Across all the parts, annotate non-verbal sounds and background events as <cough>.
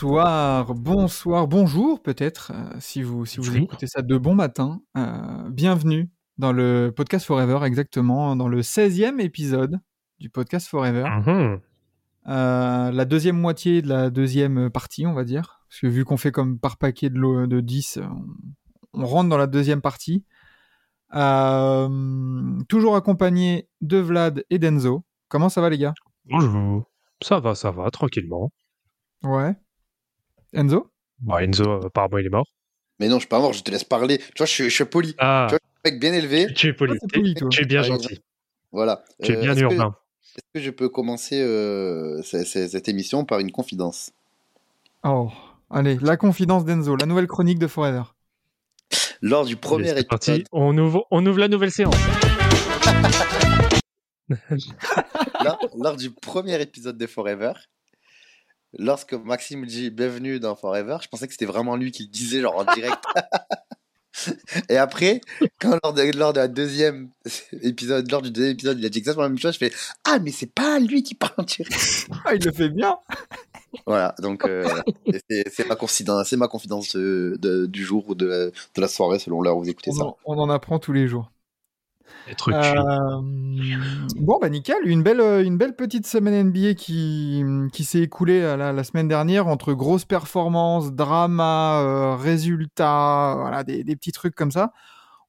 Bonsoir, bonsoir, bonjour peut-être, euh, si vous, si vous écoutez ça de bon matin. Euh, bienvenue dans le podcast Forever, exactement, dans le 16e épisode du podcast Forever. Mhm. Euh, la deuxième moitié de la deuxième partie, on va dire. Parce que vu qu'on fait comme par paquet de, de 10, on, on rentre dans la deuxième partie. Toujours accompagné de Vlad et d'Enzo. Comment ça va les gars? Bonjour. Ça va, ça va, tranquillement. Ouais. Enzo Bah, Enzo, apparemment, il est mort. Mais non, je suis pas mort, je te laisse parler. Tu vois, je, suis- je suis poli. Ah, Tu vois, Mec bien élevé. tu es poli. Ah, c'est poli, toi. Tu es bien gentil. Voilà. Tu es Euh, bien que- urbain. Est-ce que je peux commencer euh, c- c- cette émission par une confidence? Oh, allez, la confidence d'Enzo, la nouvelle chronique de Forever. Lors du premier c'est épisode, parti. On ouvre, on ouvre la nouvelle séance. <laughs> lors, lors du premier épisode de Forever, lorsque Maxime dit bienvenue dans Forever, je pensais que c'était vraiment lui qui le disait genre en direct. <laughs> Et après, quand lors de, lors de la deuxième épisode, lors du deuxième épisode, il a dit exactement la même chose, je fais ah mais c'est pas lui qui parle en direct. <laughs> Ah, il le fait bien <laughs> Voilà, donc euh, c'est ma confidence, c'est ma confidence de- de- du jour ou de, la- de la soirée selon l'heure où vous écoutez on ça. en, on en apprend tous les jours. Euh, bon, bah nickel, une belle, euh, une belle petite semaine NBA qui, qui s'est écoulée euh, la, la semaine dernière entre grosses performances, drama, euh, résultats, voilà, des, des petits trucs comme ça.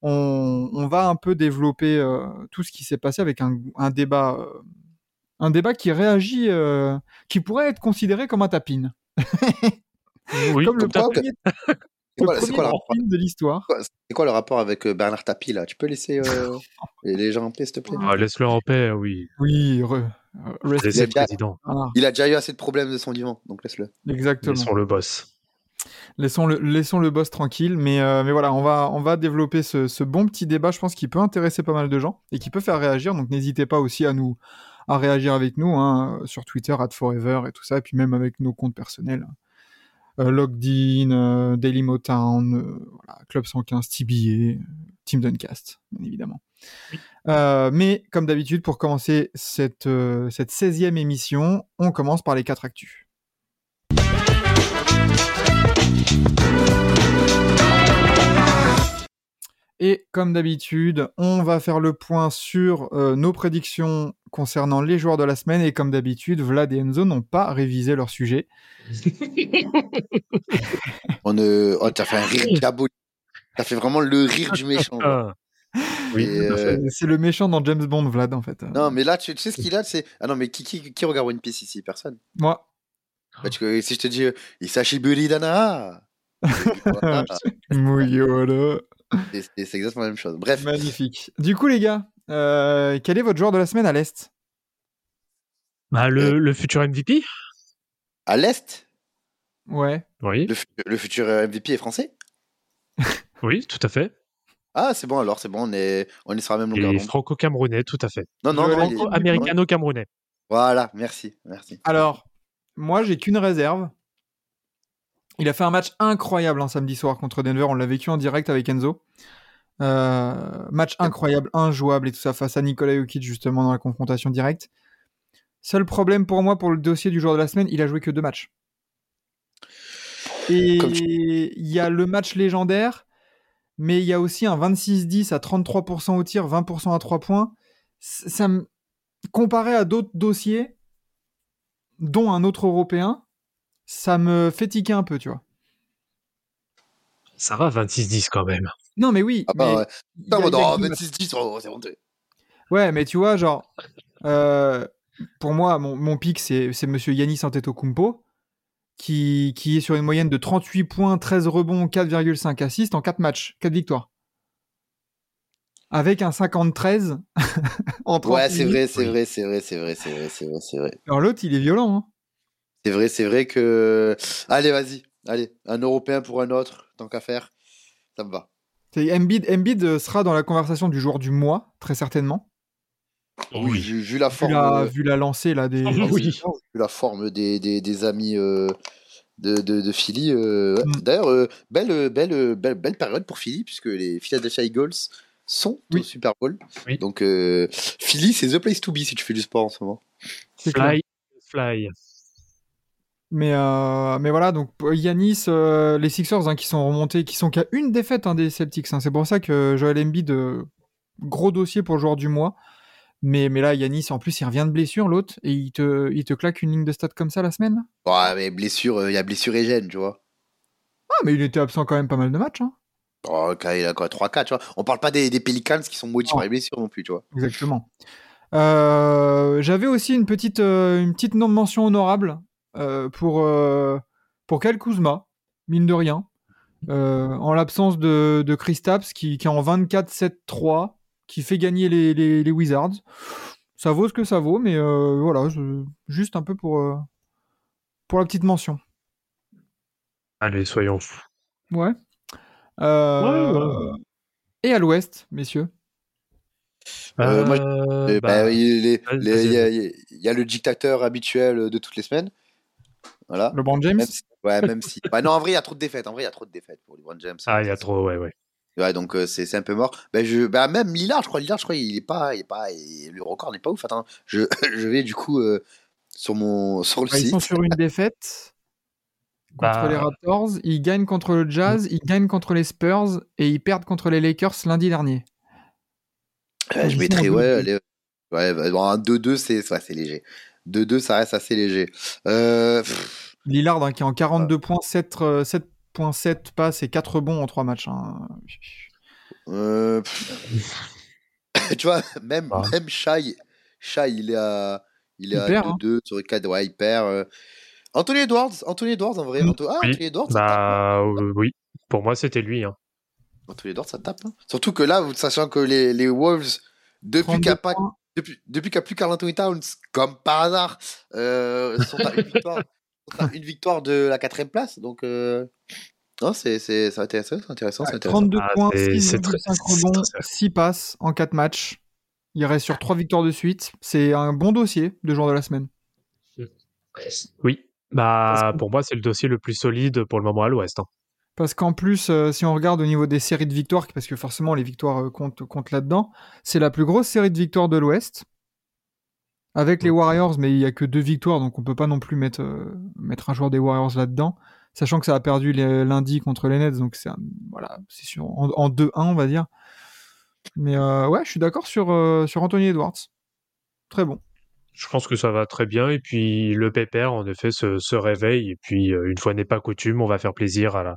On, on va un peu développer euh, tout ce qui s'est passé avec un, un débat, un débat qui réagit, qui pourrait être considéré comme un tapin, <laughs> oui, comme le comme premier, C'est quoi, le c'est premier quoi le rapport de l'histoire. C'est quoi le rapport avec euh, Bernard Tapie là? Tu peux laisser euh, <laughs> les gens en paix, s'il te plaît? Ah, Laisse-le en paix, oui. Oui, re- euh, rest- Laissez le bien. président. voilà, Il a déjà eu assez de problèmes de son vivant, donc laisse-le. exactement. Laissons le boss. Laissons le, laissons le boss tranquille, mais, euh, mais voilà, on va, on va développer ce, ce bon petit débat, je pense, qui peut intéresser pas mal de gens et qui peut faire réagir. Donc n'hésitez pas aussi à nous à réagir avec nous hein, sur Twitter, at Forever et tout ça, et puis même avec nos comptes personnels. Euh, Logged In, euh, Daily Motown, euh, voilà, Club 115, TBA, euh, Team Duncast, bien évidemment. Euh, mais comme d'habitude, pour commencer cette, euh, cette 16e émission, on commence par les quatre actus. Et comme d'habitude, on va faire le point sur euh, nos prédictions concernant les joueurs de la semaine. Et comme d'habitude, Vlad et Enzo n'ont pas révisé leur sujet. <laughs> On euh, oh, t'as fait un rire diabolique. T'as fait vraiment le rire du méchant. Ah. Oui, euh, C'est le méchant dans James Bond, Vlad, en fait. Non, mais là, tu, tu sais ce qu'il a c'est Ah non, mais qui, qui, qui regarde One Piece ici? Personne. Moi, Bah, tu- si je te dis Isashi Buridana <laughs> voilà, Mouyola. C'est exactement la même chose. Bref, Magnifique. Du coup, les gars, euh, quel est votre joueur de la semaine à l'Est? Bah, le, le futur MVP à l'Est, Ouais. Oui, le, fu- le futur euh, MVP est français? <laughs> Oui, tout à fait. Ah, c'est bon alors, c'est bon, on est, on est sur la même longueur d'onde. franco-camerounais, tout à fait. Non, non, Franco-américano-camerounais. Voilà, merci, merci. Alors, moi, j'ai qu'une réserve. Il a fait un match incroyable un samedi soir contre Denver. On l'a vécu en direct avec Enzo. Euh, match incroyable, injouable et tout ça face à Nikola Jokic justement dans la confrontation directe. Seul problème pour moi pour le dossier du joueur de la semaine, il a joué que deux matchs. Et tu- il y a le match légendaire, mais il y a aussi un 26-10 à 33% au tir, 20% à 3 points. Ça me... Comparé à d'autres dossiers, dont un autre européen, ça me fait tiquer un peu, tu vois. Ça va, 26-10 quand même. Non, mais oui. Ah bah mais ouais. a- non, matchs. 26-10, oh, c'est honteux. Ouais, mais tu vois, genre, euh, pour moi, mon, mon pic, c'est c'est monsieur Yanis Antetokounmpo, qui, qui est sur une moyenne de 38 points, 13 rebonds, 4,5 assists en 4 matchs, 4 victoires. avec un 53 <laughs> en 30 Ouais, c'est vrai, c'est vrai, c'est vrai, c'est vrai, c'est vrai, c'est vrai, c'est vrai. Alors l'autre, il est violent. hein. C'est vrai, c'est vrai que. Allez, vas-y, allez, un Européen pour un autre, tant qu'à faire, ça me va. Embiid, Embiid euh, sera dans la conversation du joueur du mois, très certainement. Oui. Vu, vu la Vu forme, la, euh, vu la lancée là, des. <laughs> Oui. vu la forme des, des, des amis euh, de, de, de Philly. euh, ouais. Mm. D'ailleurs, euh, belle, belle, belle, belle période pour Philly, puisque les Philadelphia Eagles sont Oui. au Super Bowl. Oui. Donc, euh, Philly, c'est the place to be si tu fais du sport en ce moment. Fly, fly. Mais, euh, mais voilà, donc pour Yanis, euh, les Sixers hein, qui sont remontés, qui sont qu'à une défaite hein, des Celtics. hein. C'est pour ça que Joel Embiid, euh, gros dossier pour le joueur du mois. Mais, mais là, Yanis, en plus, il revient de blessure, l'autre, et il te, il te claque une ligne de stats comme ça la semaine. Ouais, mais blessure, euh, il y a blessure et gêne, tu vois. Ah, mais il était absent quand même pas mal de matchs. hein. Oh, il a quoi, 3-4, tu vois. On parle pas des, des Pelicans qui sont maudits Non. par les blessures non plus, tu vois. Exactement. Euh, J'avais aussi une petite, euh, une petite mention honorable euh, pour, euh, pour Kyle Kuzma, mine de rien. Euh, en l'absence de, de Kristaps qui, qui est en 24-7-3, qui fait gagner les, les, les Wizards. Ça vaut ce que ça vaut, mais euh, voilà, je- juste un peu pour, euh, pour la petite mention. Allez, soyons fous. Ouais. Euh, Ouais, ouais. Et à l'ouest, messieurs. Euh, moi, Euh, Euh, bah, bah, y, a- il y a le dictateur habituel de toutes les semaines. Voilà. LeBron James? Même si- ouais, même si. <laughs> Bah, non, en vrai, il y a trop de défaites. En vrai, il y a trop de défaites pour LeBron James. Ah, il y a trop, ouais, ouais. Ouais, donc euh, c'est un peu mort. Bah, je, bah, même Lillard, je crois, Lillard, je crois, il est pas, il est pas, il- le record n'est pas ouf. Attends, je, <laughs> je vais du coup euh, sur mon, sur le Bah, ils site. sont sur une défaite contre Bah, les Raptors. Ils gagnent contre le Jazz, ils gagnent contre les Spurs et ils perdent contre les Lakers lundi dernier. Ils je mettrais, ouais, 2-2. allez, ouais, bon, un 2-2, c'est, ouais, c'est léger. 2-2, ça reste assez léger. Euh, Lillard hein, qui est en 42 points, 7, euh, 7.7 passes et 4 bons en 3 matchs. hein. euh, <laughs> tu vois, même, Ah. même Shai, Shai, il est à, il est Il à perd, hein. 2-2 sur le 4, ouais, il perd. euh. Anthony Edwards, Anthony Edwards en vrai. Mm. Anto- Ah, Oui. Anthony Edwards, tape. hein. bah, euh, oui. Pour moi, c'était lui. Hein. Anthony Edwards, ça tape. hein. Surtout que là, vous sachant que les, les Wolves, depuis 32 depuis, depuis qu'il n'y a plus Carl Anthony Towns, comme par hasard, euh, sont à une victoire, <laughs> sont à une victoire de la quatrième place. Donc, euh, non, c'est c'est- c'est intéressant, c'est intéressant, c'est intéressant. 32 Ah, points, c'est- 6,5 c'est très- rebonds, c'est très- 6 passes en 4 matchs. Il reste sur 3 victoires de suite. C'est un bon dossier de joueur de la semaine. Oui. Bah, pour moi, c'est le dossier le plus solide pour le moment à l'Ouest. hein. Parce qu'en plus, euh, si on regarde au niveau des séries de victoires, parce que forcément les victoires euh, comptent, comptent là-dedans, c'est la plus grosse série de victoires de l'Ouest. Avec les Warriors, mais il n'y a que deux victoires, donc on peut pas non plus mettre, euh, mettre un joueur des Warriors là-dedans. Sachant que ça a perdu les- lundi contre les Nets, donc c'est voilà, c'est sur, en, en 2-1, on va dire. Mais ouais, je suis d'accord sur, sur Anthony Edwards. Très bon. Je pense que ça va très bien. Et puis, le pépère, en effet, se, se réveille. Et puis, une fois n'est pas coutume, on va faire plaisir à la,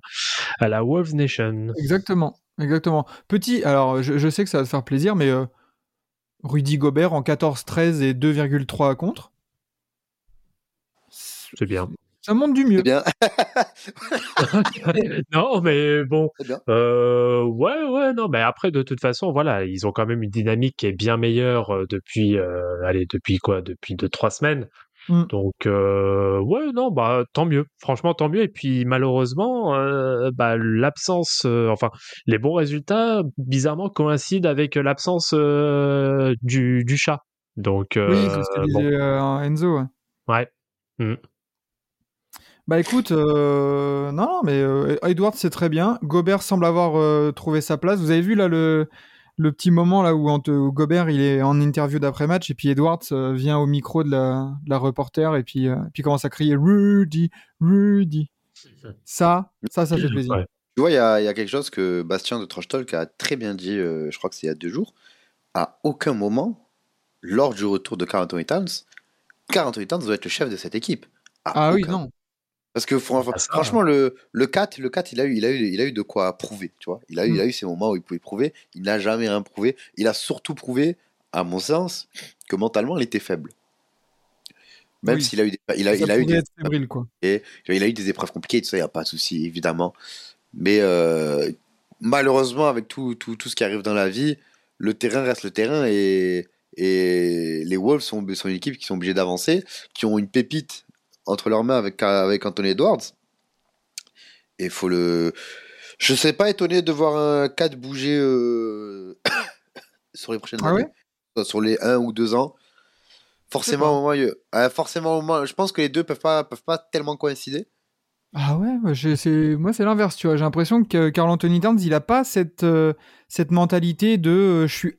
à la Wolves Nation. Exactement, exactement. Petit, alors je, je sais que ça va te faire plaisir, mais euh, Rudy Gobert en 14-13 et 2,3 contre. C'est bien. Ça monte du mieux. C'est bien. <laughs> <laughs> non, mais bon. C'est bien. Euh, ouais, ouais, non, mais après, de toute façon, voilà, ils ont quand même une dynamique qui est bien meilleure euh, depuis, euh, allez, depuis quoi, depuis deux, trois semaines. Mm. Donc, euh, ouais, non, bah, tant mieux. Franchement, tant mieux. Et puis, malheureusement, euh, bah, l'absence, euh, enfin, les bons résultats, bizarrement, coïncident avec l'absence euh, du, du chat. Donc, Oui, c'est ce que bon, Enzo. ouais. ouais. Bah écoute, non, non, mais Edwards c'est très bien. Gobert semble avoir trouvé sa place. Vous avez vu là le, le petit moment là où, Gobert il est en interview d'après-match et puis Edwards euh, vient au micro de la, de la reporter et puis, euh, puis commence à crier Rudy, Rudy. Ça, ça, ça fait plaisir. Ouais. Tu vois, il y a, il y a quelque chose que Bastien de Trash Talk a très bien dit, euh, je crois que c'est il y a deux jours. À aucun moment, lors du retour de Carl Anthony Towns, Carl Anthony Towns doit être le chef de cette équipe. À Ah oui, non. Parce que Ah, ça. franchement, le, le 4, le 4 il, a eu, il, a eu, il a eu de quoi prouver. Tu vois il, a eu, Mm. il a eu ces moments où il pouvait prouver. Il n'a jamais rien prouvé. Il a surtout prouvé, à mon sens, que mentalement, il était faible. Même Oui. s'il a eu des, il a, il a eu des, être fébrile quoi. et il a eu des épreuves compliquées, tout ça, il n'y a pas de souci, évidemment. Mais euh, malheureusement, avec tout, tout, tout ce qui arrive dans la vie, le terrain reste le terrain et, et les Wolves sont, sont une équipe qui sont obligés d'avancer, qui ont une pépite entre leurs mains avec, avec Anthony Edwards. Et faut le. Je ne serais pas étonné de voir un 4 bouger euh, <coughs> sur les prochaines Ah années. ouais sur les 1 ou 2 ans. Forcément, au moins, euh, forcément, au moins, je pense que les deux peuvent pas, peuvent pas tellement coïncider. Ah ouais, moi c'est l'inverse, tu vois. J'ai l'impression que Carl Anthony Towns, il a pas cette euh, cette mentalité de euh, je suis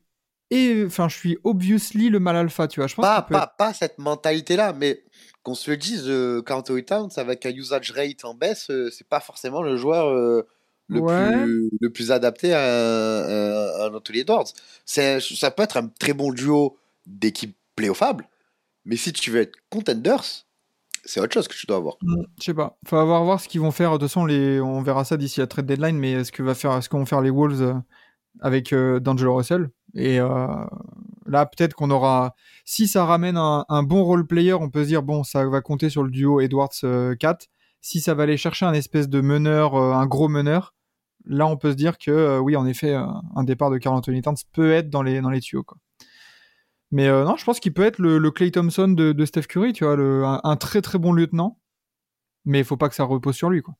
et enfin je suis obviously le mal alpha, tu vois. Je pense Pas, pas, pas cette mentalité-là, mais qu'on se le dise, euh, Carl Towns, avec un usage rate en baisse, euh, c'est pas forcément le joueur euh, le, Ouais. plus, le plus adapté à un, à Anthony Edwards. C'est- Ça peut être un très bon duo d'équipe playoffable, mais si tu veux être contenders, c'est autre chose que tu dois avoir. Mm, Je sais pas. Faut avoir voir ce qu'ils vont faire. De toute façon, les... on verra ça d'ici la trade deadline. Mais ce que va faire, ce qu'ont faire les Wolves euh, avec euh, D'Angelo Russell? Et euh, là, peut-être qu'on aura. Si ça ramène un, bon role player, on peut se dire bon, ça va compter sur le duo Edwards-Kat. si ça va aller chercher un espèce de meneur, euh, un gros meneur, là, on peut se dire que euh, oui, en effet, euh, un départ de Carl Anthony Towns peut être dans les dans les tuyaux. Mais euh, non, je pense qu'il peut être le, Clay Thompson de, Steph Curry, tu vois, un, un très très bon lieutenant mais il faut pas que ça repose sur lui quoi.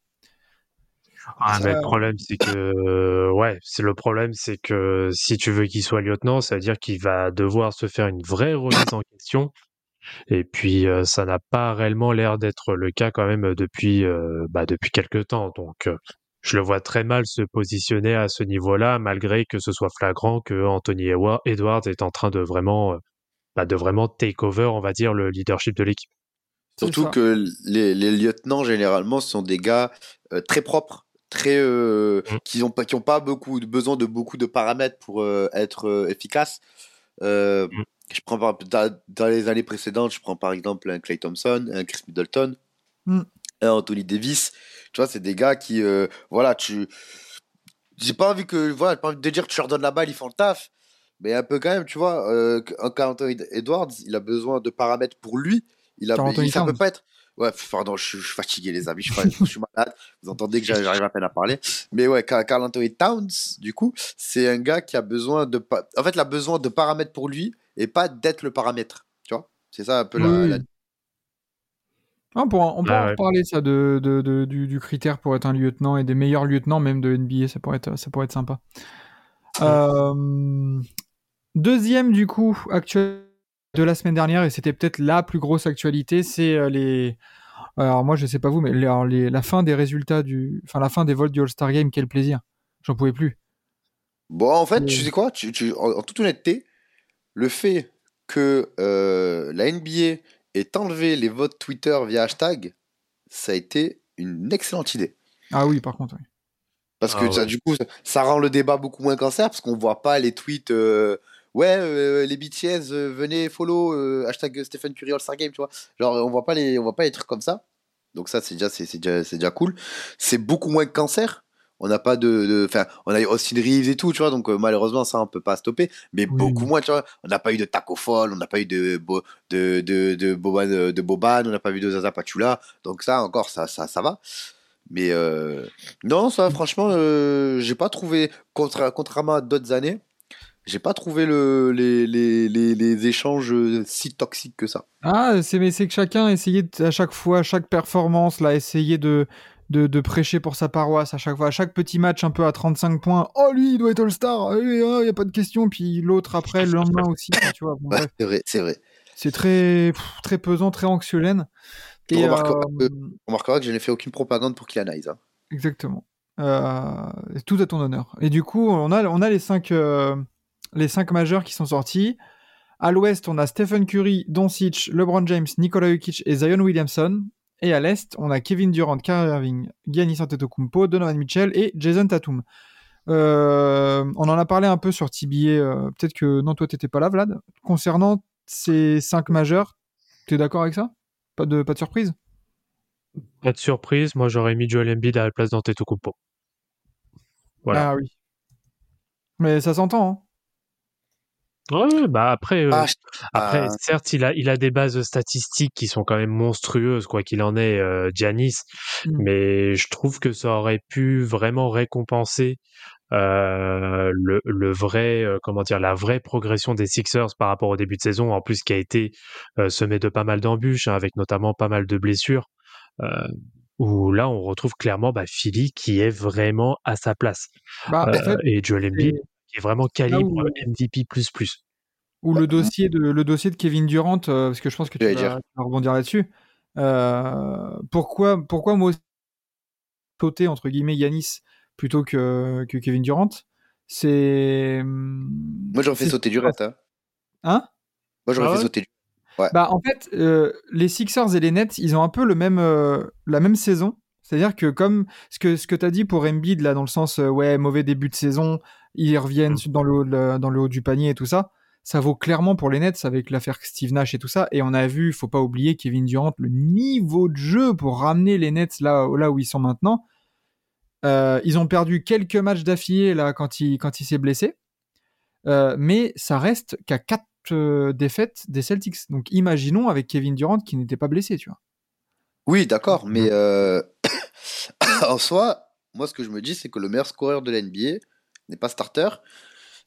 Ah, Ça- mais le problème, c'est que, euh, ouais, c'est le problème, c'est que si tu veux qu'il soit lieutenant, ça veut dire qu'il va devoir se faire une vraie remise en question. Et puis, euh, ça n'a pas réellement l'air d'être le cas quand même depuis, euh, bah, depuis quelques temps. Donc, euh, je le vois très mal se positionner à ce niveau-là, malgré que ce soit flagrant que Anthony Edwards est en train de vraiment, euh, bah, de vraiment take over, on va dire, le leadership de l'équipe. Surtout que les, les lieutenants, généralement, sont des gars euh, très propres, très, euh, Mm. qui n'ont pas, qui ont pas beaucoup de, besoin de beaucoup de paramètres pour euh, être euh, efficaces. Euh, Mm. Je prends par, dans, dans les années précédentes, je prends par exemple un Clay Thompson, un Chris Middleton, Mm. un Anthony Davis. Tu vois, c'est des gars qui, euh, voilà, tu. J'ai pas envie que, voilà, j'ai pas envie de dire que tu leur donnes la balle, ils font le taf. Mais un peu quand même, tu vois, euh, un Anthony Edwards, il a besoin de paramètres pour lui. Il a, ça peut pas être. Ouais, pardon, je, suis- je suis fatigué, les amis, je suis, je suis malade. Vous entendez que j'arrive à peine à parler. Mais ouais, Carl Anthony Towns, du coup, c'est un gars qui a besoin de. En fait, il a besoin de paramètres pour lui et pas d'être le paramètre. Tu vois C'est ça un peu la- Oui. la, Ah, on pourra, on pourra Ah en ouais. reparler ça de, de- de- du, du critère pour être un lieutenant et des meilleurs lieutenants même de NBA, ça pourrait être, ça pourrait être sympa. Euh, deuxième du coup actuel de la semaine dernière et c'était peut-être la plus grosse actualité, c'est euh, les. Alors moi je sais pas vous, mais les- alors, les- la fin des résultats du, enfin la fin des votes du All-Star Game, quel plaisir. J'en pouvais plus. Bon, en fait, Mais- tu sais quoi? Tu, tu- en, en toute honnêteté, le fait que euh, la NBA ait enlevé les votes Twitter via hashtag, ça a été une excellente idée. Ah oui, par contre. oui. Parce que Ah ça, du coup, ça, ça rend le débat beaucoup moins cancer parce qu'on voit pas les tweets. euh, ouais, euh, les BTS, euh, venez follow euh, hashtag Stephen Curry All Star Game, tu vois. Genre, on voit pas les, on voit pas les trucs comme ça. Donc ça, c'est déjà, c'est déjà, déjà cool. C'est beaucoup moins cancer. On n'a pas de, enfin, on a eu Austin Reeves et tout, tu vois. Donc euh, malheureusement, ça, on peut pas stopper. Mais Oui. beaucoup moins, tu vois. On n'a pas eu de Taco Fall, on n'a pas eu de de de de Boban, de Boban, on n'a pas vu de Zaza Pachulla. Donc ça, encore, ça, ça, ça va. Mais euh, non, ça, franchement, euh, j'ai pas trouvé, contra- contrairement à d'autres années, j'ai pas trouvé le, les, les, les, les échanges euh, si toxiques que ça. Ah, c'est mais c'est que chacun essayait de- à chaque fois, à chaque performance, là, essayer de, de, de prêcher pour sa paroisse à chaque fois, à chaque petit match un peu à 35 points. Oh lui, il doit être All-Star, il n'y a pas de question. Puis l'autre après, le lendemain aussi. enfin, tu vois, bon, Ouais, bref. c'est vrai, c'est vrai. c'est très, pff, très pesant, très anxiolène. Euh, que- On remarquera que je n'ai fait aucune propagande pour Kylian Hayes. hein. Exactement. Euh, tout à ton honneur. Et du coup, on a, on a les, cinq, euh, les cinq majeurs qui sont sortis. À l'ouest, on a Stephen Curry, Doncic, LeBron James, Nikola Jokic et Zion Williamson. Et à l'est, on a Kevin Durant, Kyrie Irving, Giannis Antetokounmpo, Donovan Mitchell et Jason Tatum. Euh, on en a parlé un peu sur TBA. euh, Peut-être que non, toi, t'étais pas là, Vlad. Concernant ces cinq majeurs, t'es d'accord avec ça? Pas de, pas de surprise? Pas de surprise, moi j'aurais mis Joel Embiid à la place d'Antetokounmpo. Voilà. Ah oui. Mais ça s'entend. Hein. Ouais, bah après, euh, Ah, après, ah. certes, il a, il a des bases statistiques qui sont quand même monstrueuses, quoi qu'il en est, euh, Giannis. Mm. Mais je trouve que ça aurait pu vraiment récompenser euh, le, le vrai, euh, comment dire, la vraie progression des Sixers par rapport au début de saison, en plus qui a été euh, semé de pas mal d'embûches, hein, avec notamment pas mal de blessures, euh, où là on retrouve clairement bah, Philly qui est vraiment à sa place. Bah, en fait, et Joel Embiid qui est vraiment calibre où- MVP++. ou le dossier de le dossier de Kevin Durant, euh, parce que je pense que tu vas, dire. tu vas rebondir là-dessus. Euh, pourquoi pourquoi moi aussi sauter entre guillemets Yanis plutôt que, que Kevin Durant? C'est Moi, j'en fais sauter du reste. Hein. Hein? Moi, j'aurais Ah fait ouais? sauter du Bah en fait, euh, les Sixers et les Nets, ils ont un peu le même euh, la même saison. C'est-à-dire que comme ce que ce que t'as dit pour Embiid là dans le sens euh, ouais mauvais début de saison, ils reviennent Mm. dans le haut de la- dans le haut du panier et tout ça. Ça vaut clairement pour les Nets avec l'affaire Steve Nash et tout ça. Et on a vu, faut pas oublier Kevin Durant, le niveau de jeu pour ramener les Nets là là où ils sont maintenant. Euh, ils ont perdu quelques matchs d'affilée là quand il quand il s'est blessé. Euh, mais ça reste qu'à quatre euh, défaites des Celtics. Donc imaginons avec Kevin Durant qui n'était pas blessé, tu vois. Oui, d'accord, mais euh, <coughs> en soi, moi, ce que je me dis, c'est que le meilleur scoreur de la NBA n'est pas starter,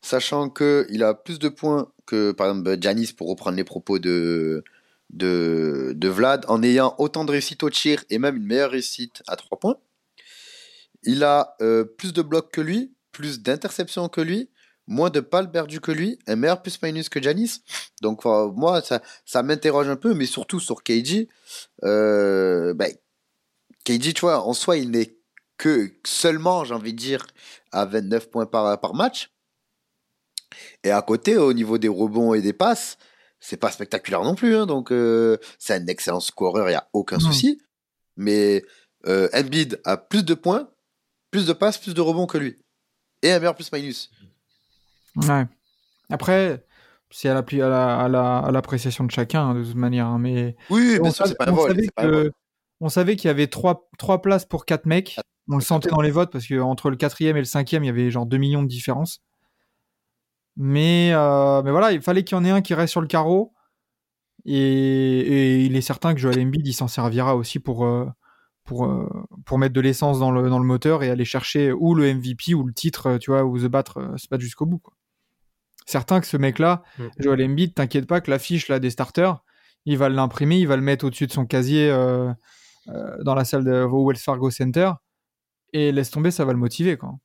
sachant qu'il a plus de points que, par exemple, Giannis, pour reprendre les propos de, Vlad, en ayant autant de réussite au tir et même une meilleure réussite à 3 points. Il a euh, plus de blocs que lui, plus d'interceptions que lui, moins de balles perdues que lui, un meilleur plus-minus que Giannis. Donc, enfin, moi, ça, m'interroge un peu, mais surtout sur KG. Euh, ben, KG, tu vois, en soi, il n'est que seulement, j'ai envie de dire, à 29 points par, par match. Et à côté, au niveau des rebonds et des passes, c'est pas spectaculaire non plus. hein, donc, euh, c'est un excellent scoreur, il n'y a aucun Non. souci. Mais euh, Embiid a plus de points, plus de passes, plus de rebonds que lui. Et un meilleur plus-minus. Ouais. Après, c'est à à la- à la- à l'appréciation de chacun, hein, de toute manière. hein, mais Oui, on bien sûr, savait, c'est pas un on vol. savait c'est pas un vol. que- on savait qu'il y avait trois, trois places pour quatre mecs. On le sentait dans les votes parce que entre le quatrième et le cinquième, il y avait genre 2 millions de différence. Mais, euh, mais voilà, il fallait qu'il y en ait un qui reste sur le carreau. Et, et il est certain que Joel Embiid, il s'en servira aussi pour, euh, pour, euh, pour mettre de l'essence dans le, dans le moteur et aller chercher ou le MVP ou le titre, tu vois, ou se battre, se battre jusqu'au bout. Quoi. Certain que ce mec-là, Mm. Joel Embiid, t'inquiète pas que l'affiche là, des starters, il va l'imprimer, il va le mettre au-dessus de son casier euh, euh, dans la salle de au Wells Fargo Center. Et laisse tomber, ça va le motiver. Quoi.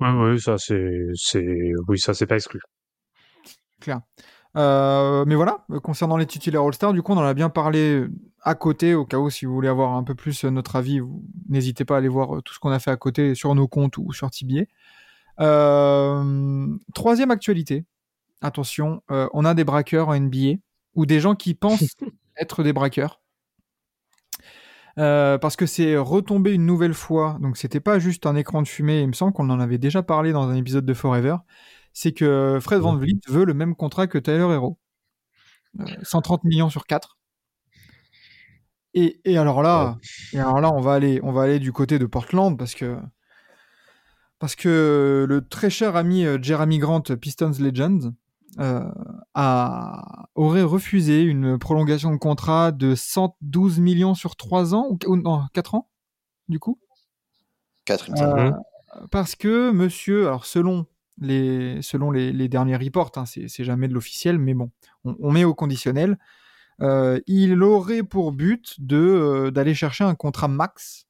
Ouais, ouais, ça c'est, c'est, oui, ça c'est pas exclu. clair. Euh, mais voilà, concernant les titulaires All-Star, du coup, on en a bien parlé euh, à côté, au cas où, si vous voulez avoir un peu plus euh, notre avis, n'hésitez pas à aller voir tout ce qu'on a fait à côté sur nos comptes ou sur Tibier. Euh, troisième actualité, attention, euh, on a des braqueurs en NBA, ou des gens qui pensent <laughs> être des braqueurs. Euh, parce que c'est retombé une nouvelle fois, donc c'était pas juste un écran de fumée, il me semble qu'on en avait déjà parlé dans un épisode de Forever, c'est que Fred Van Vliet veut le même contrat que Tyler Hero. Euh, 130 millions sur 4. Et, et alors là, et alors là, on va aller, on va aller du côté de Portland parce que parce que le très cher ami euh, Jeremy Grant, Pistons Legend, euh, a, aurait refusé une prolongation de contrat de 112 millions sur 3 ans ou, non, 4 ans du coup? 4, il me semble. euh, parce que monsieur, alors selon les, selon les, les derniers reports, hein, c'est jamais de l'officiel, mais bon, on, on met au conditionnel, euh, il aurait pour but euh, d'aller chercher un contrat max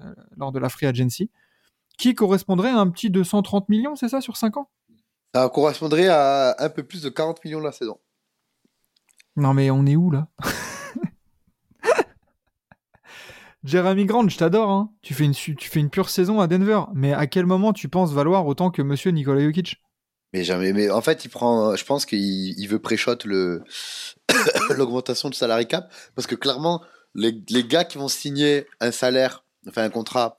euh, lors de la free agency, qui correspondrait à un petit 230 millions, c'est ça, sur 5 ans? Ça correspondrait à un peu plus de 40 millions la saison. Non mais on est où là? <laughs> Jeremy Grant, je t'adore, hein. tu, fais une, su- tu fais une pure saison à Denver, mais à quel moment tu penses valoir autant que monsieur Nikola Jokic? Mais jamais. Mais en fait, il prend. Je pense qu'il il veut pré-shot le <coughs> l'augmentation du salary cap parce que clairement, les, les gars qui vont signer un salaire, enfin un contrat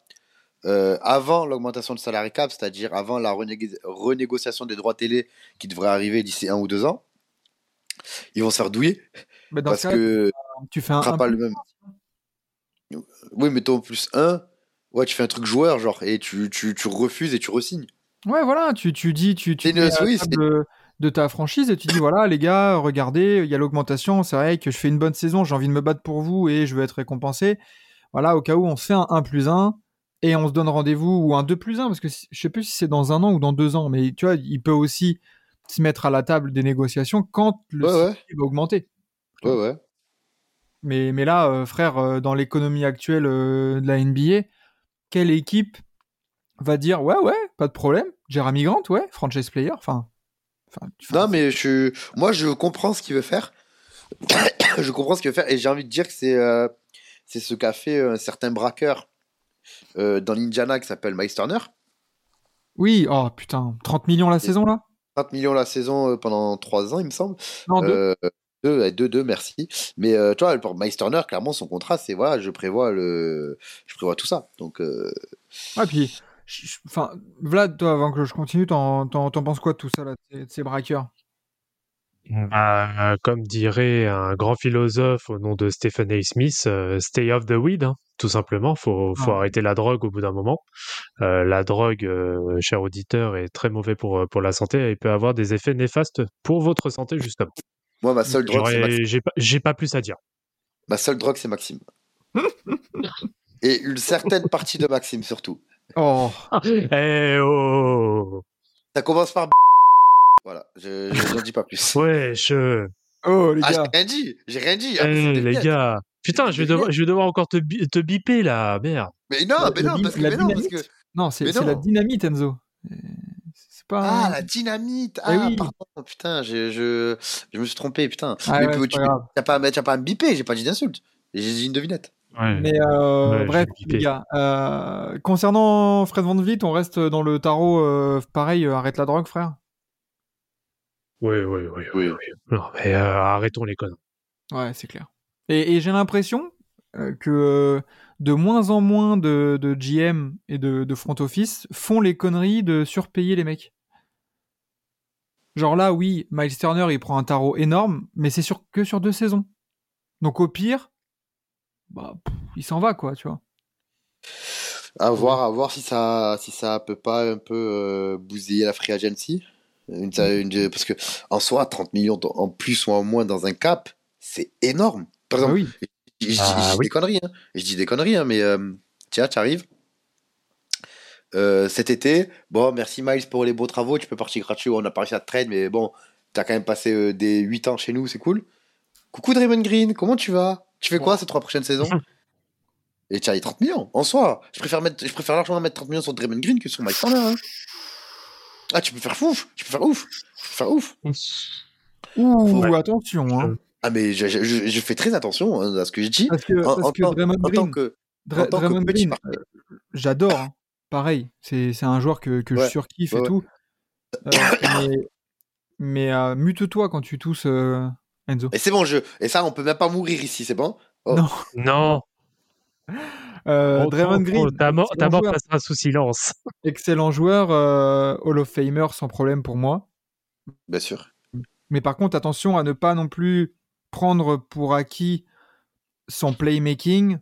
euh, avant l'augmentation du salary cap, c'est-à-dire avant la renégo- renégociation des droits télé qui devrait arriver d'ici un ou deux ans, ils vont se faire douiller dans parce que tu fais un, un pas le même. Oui, mais ton plus 1, ouais, tu fais un truc joueur, genre, et tu, tu, tu refuses et tu resignes. Ouais, voilà, tu, tu dis, tu, tu une- oui, de, de ta franchise et tu dis, voilà, les gars, regardez, il y a l'augmentation, c'est vrai que je fais une bonne saison, j'ai envie de me battre pour vous et je veux être récompensé. Voilà, au cas où on se fait un 1 plus 1 et on se donne rendez-vous ou un 2 plus 1 parce que si- je sais plus si c'est dans un an ou dans deux ans, mais tu vois, il peut aussi se mettre à la table des négociations quand le Ouais, va augmenter. Ouais, ouais. Mais, mais là, euh, frère, euh, dans l'économie actuelle euh, de la NBA, quelle équipe va dire ouais, ouais, pas de problème, Jeremy Grant, ouais, franchise player, enfin. Non, mais je, moi, je comprends ce qu'il veut faire. <coughs> je comprends ce qu'il veut faire. Et j'ai envie de dire que c'est c'est ce qu'a fait un certain braqueur dans l'Indiana qui s'appelle Miles Turner. Oui, oh putain, 30 millions la saison là 30 millions la saison euh, pendant 3 ans, il me semble. Non, deux. Euh, deux, ouais, deux, deux, merci. Mais euh, tu vois, pour Miles Turner, clairement, son contrat, c'est voilà, je prévois le, je prévois tout ça. Donc, euh, Ouais, puis, je- je- enfin, Vlad, toi, avant que je continue, t'en, penses quoi de tout ça là, ces braqueurs? Bah, comme dirait un grand philosophe au nom de Stephen A. Smith, euh, stay off the weed, hein, tout simplement. Faut, faut Ah. arrêter la drogue au bout d'un moment. Euh, la drogue, euh, cher auditeur, est très mauvais pour, euh, pour la santé et peut avoir des effets néfastes pour votre santé, justement. moi, ma seule drogue, c'est. J'ai pas, plus à dire. Ma seule drogue, c'est Maxime. Et une certaine partie de Maxime, surtout. Oh, Eh oh Ça commence par. Voilà, je je n'en dis pas plus. <laughs> Wesh euh, oh les Ah, j'ai gars. rien dit, j'ai rien dit. Ah, les gars Putain, je vais, devoir, je vais devoir encore te, bi- te biper là, merde. Mais non, La- mais non, parce que, la mais non, parce dynamite. que. Non, c'est, Mais c'est la dynamite, Enzo. Euh, C'est pas. Ah, la dynamite. Ah, oui. pardon, putain, je, je, je me suis trompé, putain. Ah mais ouais, tu- n'as pas, à me- t'as pas à me biper, j'ai pas dit d'insulte. J'ai dit une devinette. Mais euh, Ouais, bref, les gars. euh, concernant Fred Van Vliet, on reste dans le tarot. euh, pareil, euh, arrête la drogue, frère. Oui, oui, oui. Oui. Non, mais euh, arrêtons les conneries. Ouais, c'est clair. Et, et j'ai l'impression euh, que euh, de moins en moins de, de GM et de, de front office font les conneries de surpayer les mecs. Genre là, oui, Miles Turner, il prend un tarot énorme, mais c'est sur, que sur deux saisons. Donc au pire, bah, pff, il s'en va, quoi, tu vois. À voir, à voir si ça, si ça peut pas un peu euh, bousiller la free agency. Une, une- parce que en soi, 30 millions en plus ou en moins dans un cap, c'est énorme. Par Ah exemple, oui. je, je- je Ah dis oui. des conneries, hein. Je dis des conneries, hein, mais euh, tiens, tu arrives. Euh, cet été, bon, merci Miles pour les beaux travaux. Tu peux partir gratuit. On a pas réussi à te trade, mais bon, t'as quand même passé euh, des 8 ans chez nous, c'est cool. Coucou Draymond Green, comment tu vas? Tu fais quoi ces trois prochaines saisons? <laughs> Et tu as les 30 millions en soi. Je préfère, mettre, je préfère largement mettre 30 millions sur Draymond Green que sur Mike Turner. hein. Ah, tu peux faire ouf, tu peux faire ouf, tu peux faire ouf. Ouh, Ouais. attention, hein. Ah, mais je, je- je- je fais très attention hein, à ce que je dis. Parce que, En, parce en que Draymond en tant Green, que. Dra- en tant que Draymond petit Green, euh, j'adore. hein. Pareil, c'est c'est un joueur que, que je Ouais, surkiffe ouais, et tout. Euh, mais mais euh, mute-toi quand tu tousses, euh, Enzo. Et c'est bon, je. Et ça, on peut même pas mourir ici, c'est bon? Oh. Non. Non, <laughs> Euh, Oh, Draymond Green, oh, ta mort, ta passera sous silence. <laughs> excellent joueur, euh, Hall of Famer sans problème pour moi. Bien sûr. Mais par contre, attention à ne pas non plus prendre pour acquis son playmaking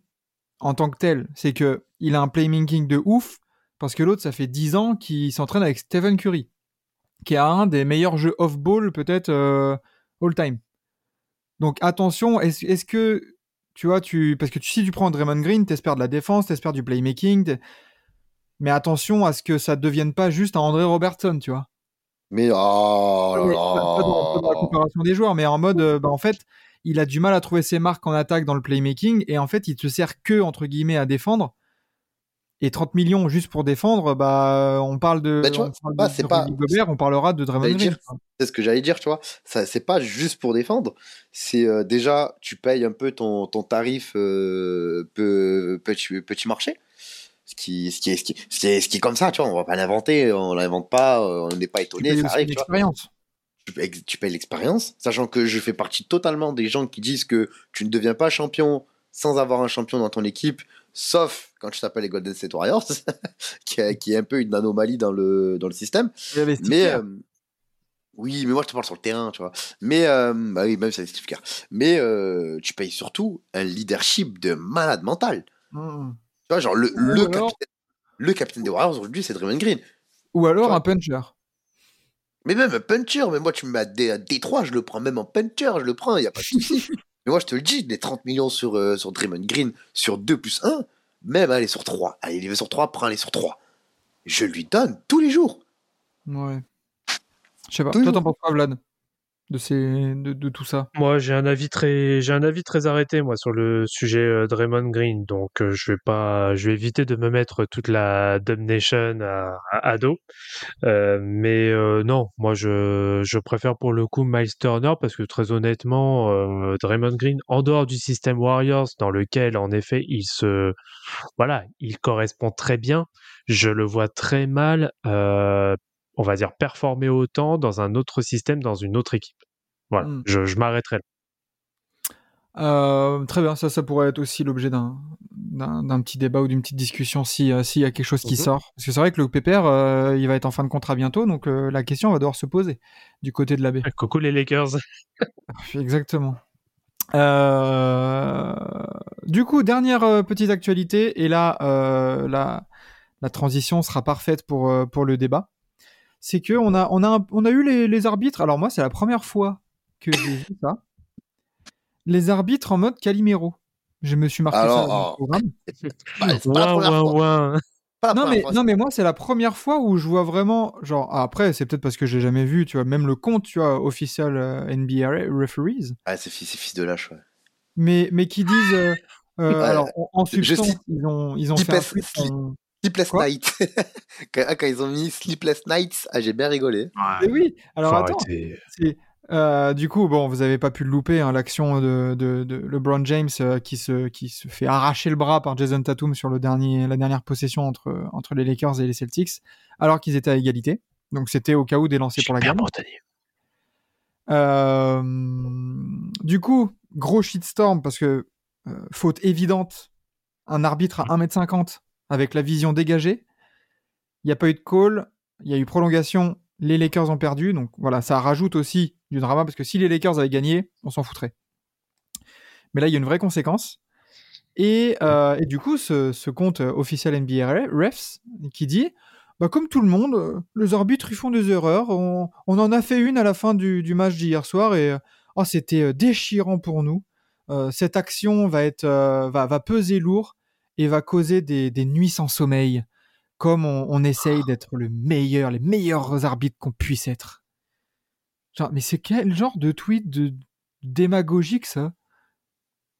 en tant que tel. C'est que il a un playmaking de ouf parce que l'autre, ça fait 10 ans qu'il s'entraîne avec Stephen Curry, qui a un des meilleurs jeux off-ball peut-être euh, all-time. Donc attention, est-ce est-ce que tu vois, tu parce que tu- si tu prends Draymond Green, t'espères de la défense, t'espères du playmaking, t'es- mais attention à ce que ça devienne pas juste un André Robertson, tu vois. Mais oh là Mais pas, dans, pas dans la là. comparaison des joueurs, mais en mode, euh, bah, en fait, il a du mal à trouver ses marques en attaque dans le playmaking, et en fait, il te sert que, entre guillemets, à défendre. Et 30 millions juste pour défendre, bah, on parle de, Bah, tu vois, on parle bah, de- pas- Gobert, on parlera de Draymond Green. C'est ce que j'allais dire, tu vois. Ça, c'est pas juste pour défendre. C'est euh, déjà, tu payes un peu ton, ton tarif euh, peu- petit, petit marché. Ce qui, ce, qui est, ce, qui, ce, qui est, ce qui est comme ça, tu vois. On va pas l'inventer, on l'invente pas, euh, on n'est pas Tu étonné, payes ça arrive, une tu vois. expérience. tu payes, tu payes l'expérience, sachant que je fais partie totalement des gens qui disent que tu ne deviens pas champion sans avoir un champion dans ton équipe, sauf quand tu t'appelles les Golden State Warriors, <laughs> qui, est, qui est un peu une anomalie dans le, dans le système. Mais Kerr. euh, oui, mais moi je te parle sur le terrain, tu vois. Mais euh, bah oui, même si c'est Steve Kerr. Mais euh, tu payes surtout un leadership de malade mental. Mm. Tu vois, genre le, le, alors- capitaine, le capitaine des Warriors aujourd'hui, c'est Draymond Green. Ou alors un puncher. Mais même un puncher, mais moi tu me mets à Détroit, je le prends même en puncher, je le prends, il n'y a pas de souci. <laughs> mais moi je te le dis, les 30 millions sur, euh, sur Draymond Green sur 2 plus 1, même aller sur 3. Allez, il veut sur 3, prends aller sur 3. Je lui donne tous les jours. Ouais. Je sais pas. Toujours. Toi, t'en penses quoi, Vlad? De, tout ça? Moi, j'ai un avis très, j'ai un avis très arrêté moi sur le sujet euh, Draymond Green, donc euh, je vais pas, je vais éviter de me mettre toute la Dub Nation à, à, dos. Euh, mais non, moi je, je préfère pour le coup Miles Turner parce que très honnêtement, Draymond Green en dehors du système Warriors dans lequel en effet il se, voilà, il correspond très bien. Je le vois très mal. On va dire performer autant dans un autre système, dans une autre équipe. Voilà, Mm. je, je m'arrêterai là. Euh, Très bien, ça, ça pourrait être aussi l'objet d'un d'un petit débat ou d'une petite discussion si euh, s'il y a quelque chose qui Mhm. sort. Parce que c'est vrai que le PPR, euh, il va être en fin de contrat bientôt, donc euh, la question va devoir se poser du côté de la baie. <laughs> Coucou les Lakers. <laughs> Exactement. Du coup, dernière petite actualité, et là, la, la transition sera parfaite pour, pour le débat. C'est que on a, on a, un- on a eu les, les arbitres. Alors moi, c'est la première fois que j'ai vu ça. Les arbitres en mode Calimero. Je me suis marqué Alors, ça dans le oh. programme. <laughs> Bah, c'est pas la Ouin, première ouin, fois. ouin. Pas la Non première mais, fois, non mais moi c'est la première fois où je vois vraiment genre ah, après c'est peut-être parce que j'ai jamais vu tu vois même le compte tu vois officiel euh, NBA referees Ah, c'est fils, de lâche, ouais. mais mais qui disent euh, euh, Ouais. alors en, substance cite- ils ont ils ont fait un Sleepless Quoi Night. <laughs> quand, quand ils ont mis Sleepless Nights, ah, j'ai bien rigolé. Mais oui alors Faut attends euh, du coup bon vous avez pas pu le louper hein, l'action de, de, de LeBron James euh, qui se qui se fait arracher le bras par Jason Tatum sur le dernier la dernière possession entre entre les Lakers et les Celtics alors qu'ils étaient à égalité donc c'était au cas où des lancers pour la gamme. Euh, du coup, gros shitstorm parce que euh, faute évidente, un arbitre à 1m50 avec la vision dégagée. Il n'y a pas eu de call, il y a eu prolongation, les Lakers ont perdu. Donc voilà, ça rajoute aussi du drama parce que si les Lakers avaient gagné, on s'en foutrait. Mais là, il y a une vraie conséquence. Et, euh, du coup, ce, compte euh, officiel NBA Refs qui dit bah, comme tout le monde, euh, les arbitres ils font des erreurs. On, en a fait une à la fin du, match d'hier soir et oh, c'était déchirant pour nous. Cette action va, être, va peser lourd et va causer des, des nuits sans sommeil, comme on, on essaye d'être le meilleur, les meilleurs arbitres qu'on puisse être. Genre, mais c'est quel genre de tweet de démagogique ça?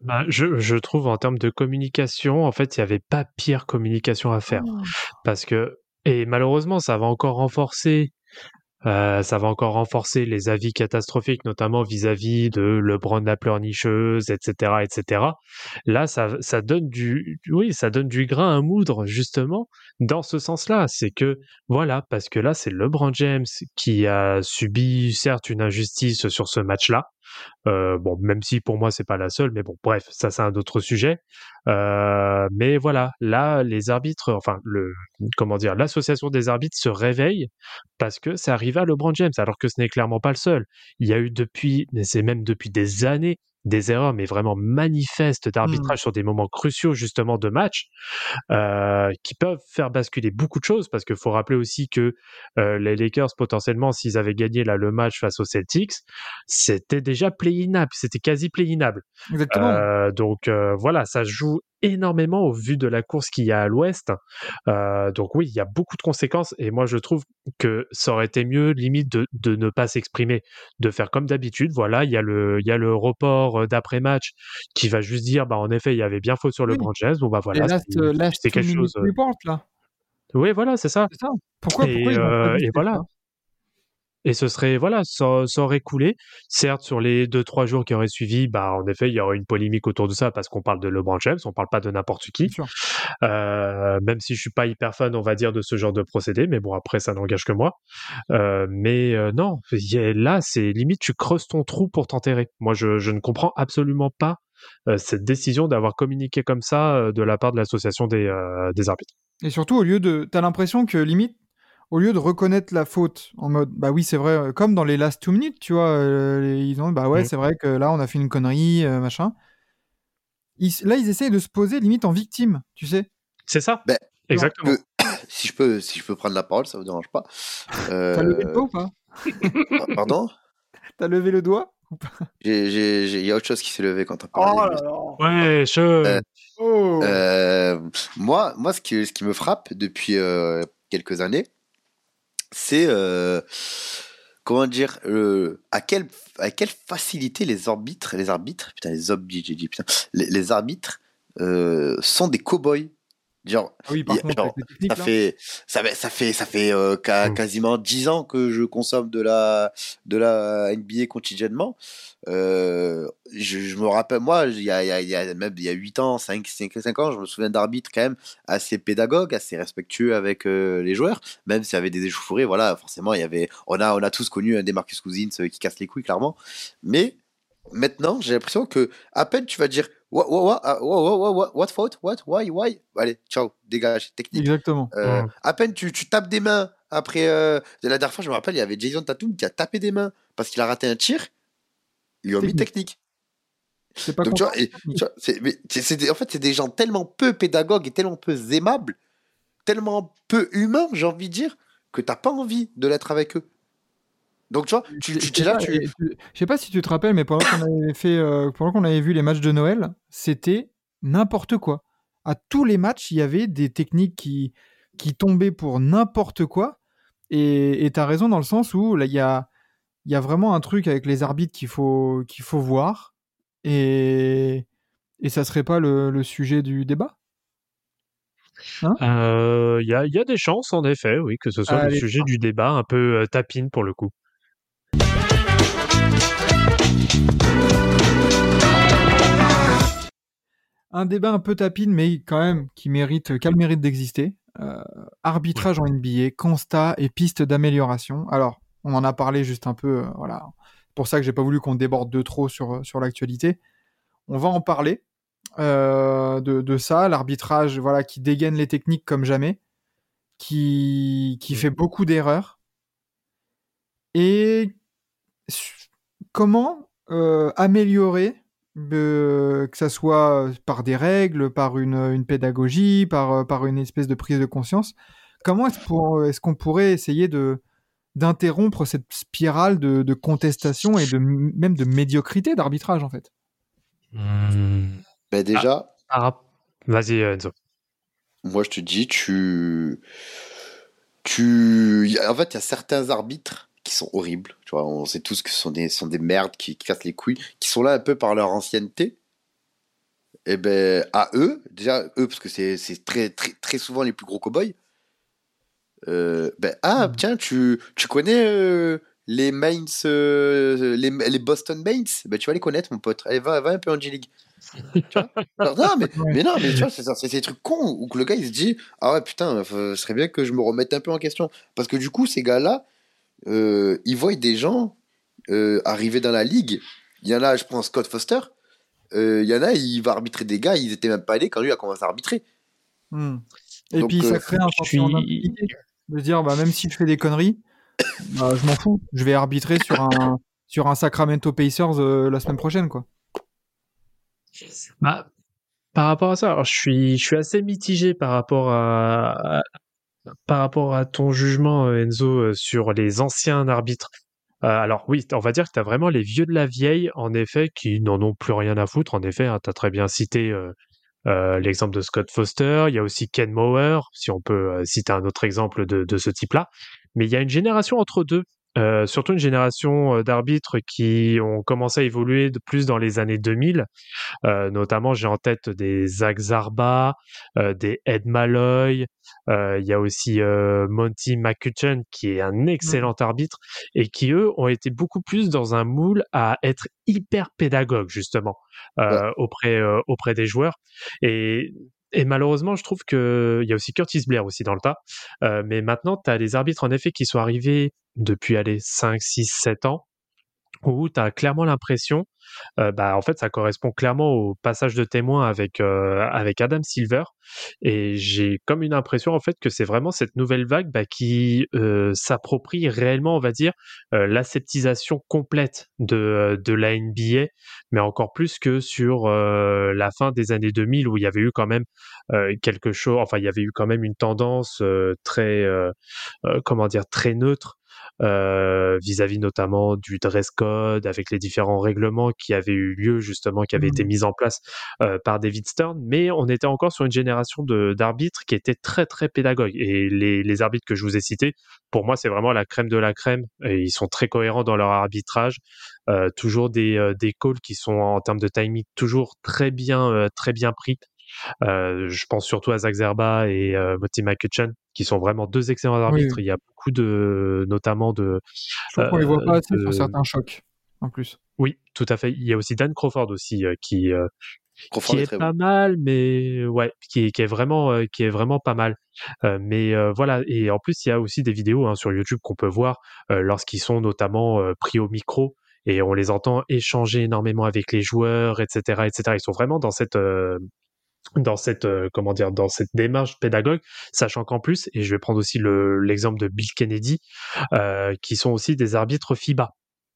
Bah, je, je trouve en termes de communication, en fait, il n'y avait pas pire communication à faire. Parce que, et malheureusement, ça va encore renforcer, euh, ça va encore renforcer les avis catastrophiques, notamment vis-à-vis de LeBron la pleurnicheuse, etc., etc. Là, ça, ça donne du, oui, ça donne du grain à moudre, justement, dans ce sens-là. C'est que, voilà, parce que là, c'est LeBron James qui a subi, certes, une injustice sur ce match-là. Euh, bon, même si pour moi c'est pas la seule, mais bon, bref, ça c'est un autre sujet. Euh, mais voilà, là les arbitres, enfin le, comment dire, l'association des arbitres se réveille parce que ça arrive à LeBron James, alors que ce n'est clairement pas le seul. Il y a eu depuis, mais c'est même depuis des années, des erreurs, mais vraiment manifestes d'arbitrage sur des moments cruciaux justement de match, euh, qui peuvent faire basculer beaucoup de choses, parce qu'il faut rappeler aussi que euh, les Lakers potentiellement, s'ils avaient gagné là le match face aux Celtics, c'était déjà play-inable, c'était quasi play-inable. Exactement. Euh, donc euh, voilà, ça joue énormément au vu de la course qu'il y a à l'ouest. Euh, donc oui, il y a beaucoup de conséquences et moi je trouve que ça aurait été mieux limite de, de ne pas s'exprimer, de faire comme d'habitude. Voilà, il y a le il y a le report euh, d'après match qui va juste dire bah en effet il y avait bien faute sur le Oui. Brand James. Bon bah voilà, c'est- euh, quelque chose. report là. Oui voilà, c'est ça. Pourquoi, Et, pourquoi euh, et voilà. Et ce serait, voilà, ça, ça aurait coulé. Certes, sur les deux, trois jours qui auraient suivi, bah, en effet, il y aurait une polémique autour de ça parce qu'on parle de LeBron James, on parle pas de n'importe qui. Euh, même si je suis pas hyper fan, on va dire, de ce genre de procédé, mais bon, après, ça n'engage que moi. Euh, mais euh, non, a- là, c'est limite, tu creuses ton trou pour t'enterrer. Moi, je, je ne comprends absolument pas cette décision d'avoir communiqué comme ça de la part de l'association des, euh, des arbitres. Et surtout, au lieu de. T'as l'impression que limite, au lieu de reconnaître la faute en mode, bah oui, c'est vrai, euh, comme dans les last two minutes, tu vois, euh, ils ont, bah ouais, c'est vrai que là, on a fait une connerie, euh, machin. Ils- là, ils essayent de se poser limite en victime, tu sais. C'est ça Ben, Exactement. Que- <coughs> si, je peux, si je peux prendre la parole, ça vous dérange pas. Euh, <laughs> T'as levé le doigt ou pas? Pardon? T'as levé le doigt j'ai- j'ai- Il y a autre chose qui s'est levé quand t'as parlé. Oh là là Ouais, je... Euh, Oh Oh Euh, moi, moi ce, qui, ce qui me frappe depuis euh, quelques années, c'est euh, comment dire euh, à quelle à quelle facilité les arbitres, les arbitres, putain les dit putain, les, les arbitres euh, sont des cow-boys. Genre, Ah oui, par contre, genre, ça fait ça fait ça fait ça fait euh, qua- Mm. quasiment 10 ans que je consomme de la de la NBA quotidiennement. Euh, je, je me rappelle moi, il y a, y a, y a même il y a 8 ans, 5 5 5 ans, je me souviens d'arbitres quand même assez pédagogues, assez respectueux avec euh, les joueurs, même s'il y avait des échauffourées, voilà, forcément, il y avait on a on a tous connu un des Marcus Cousins qui casse les couilles clairement. Mais maintenant, j'ai l'impression que à peine tu vas dire what what what what what, what, what why why? Allez, ciao, dégage, technique. Exactement. Euh, Mm. À peine tu, tu tapes des mains après. euh, de la dernière fois, je me rappelle, il y avait Jason Tatum qui a tapé des mains parce qu'il a raté un tir. Ils lui ont mis technique. C'est pas Donc, tu vois, content. et- tu vois, c'est- mais c'est- c'est des- en fait, c'est des gens tellement peu pédagogues et tellement peu aimables, tellement peu humains, j'ai envie de dire, que t'as pas envie de l'être avec eux. Donc, tu vois, tu, tu, Je tu là, pas, tu. je sais pas si tu te rappelles, mais pendant qu'on avait fait, euh, pendant qu'on avait vu les matchs de Noël, c'était n'importe quoi. À tous les matchs, il y avait des techniques qui qui tombaient pour n'importe quoi. Et tu as raison dans le sens où là, il y a il y a vraiment un truc avec les arbitres qu'il faut qu'il faut voir. Et et ça serait pas le, le sujet du débat? Euh, Il y, a, il y a des chances, en effet, oui, que ce soit Allez, le sujet du débat, un peu euh, tapine pour le coup. Un débat un peu tapine, mais quand même qui mérite, qui a le mérite d'exister. Euh, arbitrage en NBA, constat et pistes d'amélioration. Alors, on en a parlé juste un peu, euh, voilà. Pour ça que j'ai pas voulu qu'on déborde de trop sur, sur l'actualité. On va en parler euh, de, de ça, l'arbitrage, voilà, qui dégaine les techniques comme jamais, qui, qui fait beaucoup d'erreurs. Et comment euh, améliorer euh, que ça soit par des règles, par une, une pédagogie, par, par une espèce de prise de conscience. Comment est-ce pour- est-ce qu'on pourrait essayer de d'interrompre cette spirale de, de contestation et de même de médiocrité d'arbitrage en fait? Ben déjà, Vas-y, euh, Enzo. moi, je te dis, tu. tu... En fait, il y a certains arbitres qui sont horribles. Tu vois, on sait tous que ce sont des, sont des merdes qui, qui cassent les couilles, qui sont là un peu par leur ancienneté. Et ben, à eux, déjà, eux, parce que c'est très, très, très souvent les plus gros cow-boys. euh, ben, ah, Mhm. tiens, tu, tu connais euh, les Mains, euh, les, les Boston Mains Ben, tu vas les connaître, mon pote. Allez, va, va un peu en G-League. Non, mais, <laughs> mais non, mais tu vois, c'est ces trucs cons où le gars il se dit Ah ouais, putain, ce serait bien que je me remette un peu en question. Parce que du coup, ces gars-là, euh, ils voient des gens euh, arriver dans la ligue. Il y en a, je prends Scott Foster. euh, Il y en a, il va arbitrer des gars, ils étaient même pas allés quand lui a commencé à arbitrer. Hmm. Et Donc, puis euh, ça crée un sentiment suis-. De se dire, bah, même si je fais des conneries, <coughs> bah, je m'en fous. Je vais arbitrer sur un, sur un Sacramento Pacers euh, la semaine prochaine. quoi. Bah, par rapport à ça, alors, je suis, je suis assez mitigé par rapport à, à- par rapport à ton jugement, euh, Enzo, euh, sur les anciens arbitres. Euh, alors oui, on va dire que tu as vraiment les vieux de la vieille, en effet, qui n'en ont plus rien à foutre. En effet, tu as très bien cité l'exemple de Scott Foster. Il y a aussi Ken Mauer, si on peut citer un autre exemple de, de ce type-là. Mais il y a une génération entre deux. Euh, surtout une génération euh, d'arbitres qui ont commencé à évoluer de plus dans les années 2000, euh, notamment j'ai en tête des Zach Zarba, euh, des Ed Malloy, euh, il y a aussi euh, Monty McCutcheon qui est un excellent arbitre et qui eux ont été beaucoup plus dans un moule à être hyper pédagogue justement euh, auprès euh, auprès des joueurs. Et et malheureusement, je trouve que il y a aussi Curtis Blair aussi dans le tas. Euh, mais maintenant, tu as les arbitres en effet qui sont arrivés depuis allez 5 6 7 ans où tu as clairement l'impression, euh, bah, en fait, ça correspond clairement au passage de témoin avec, euh, avec Adam Silver. Et j'ai comme une impression, en fait, que c'est vraiment cette nouvelle vague bah, qui euh, s'approprie réellement, on va dire, euh, l'aseptisation complète de, de la NBA, mais encore plus que sur euh, la fin des années 2000 où il y avait eu quand même euh, quelque chose, enfin, il y avait eu quand même une tendance euh, très, euh, euh, comment dire, très neutre euh, vis-à-vis notamment du dress code, avec les différents règlements qui avaient eu lieu justement, qui avaient Mmh. été mis en place euh, par David Stern. Mais on était encore sur une génération de- d'arbitres qui étaient très très pédagogues. Et les, les arbitres que je vous ai cités, pour moi, c'est vraiment la crème de la crème. Et ils sont très cohérents dans leur arbitrage. Euh, toujours des, euh, des calls qui sont en termes de timing toujours très bien euh, très bien pris. Euh, je pense surtout à Zach Zerba et euh, Moti McCutcheon, qui sont vraiment deux excellents arbitres. Il y a beaucoup de, notamment de. Je trouve qu'on les voit pas assez de- sur certains chocs, en plus. Oui, tout à fait. Il y a aussi Dan Crawford aussi, euh, qui, euh, Crawford qui est pas bon. mal, mais ouais, qui est, qui est vraiment, euh, qui est vraiment pas mal. Euh, mais euh, voilà, et en plus il y a aussi des vidéos hein, sur YouTube qu'on peut voir euh, lorsqu'ils sont notamment euh, pris au micro et on les entend échanger énormément avec les joueurs, etc., etc. Ils sont vraiment dans cette euh, dans cette euh, comment dire dans cette démarche pédagogue, sachant qu'en plus, et je vais prendre aussi le- l'exemple de Bill Kennedy, euh, qui sont aussi des arbitres FIBA.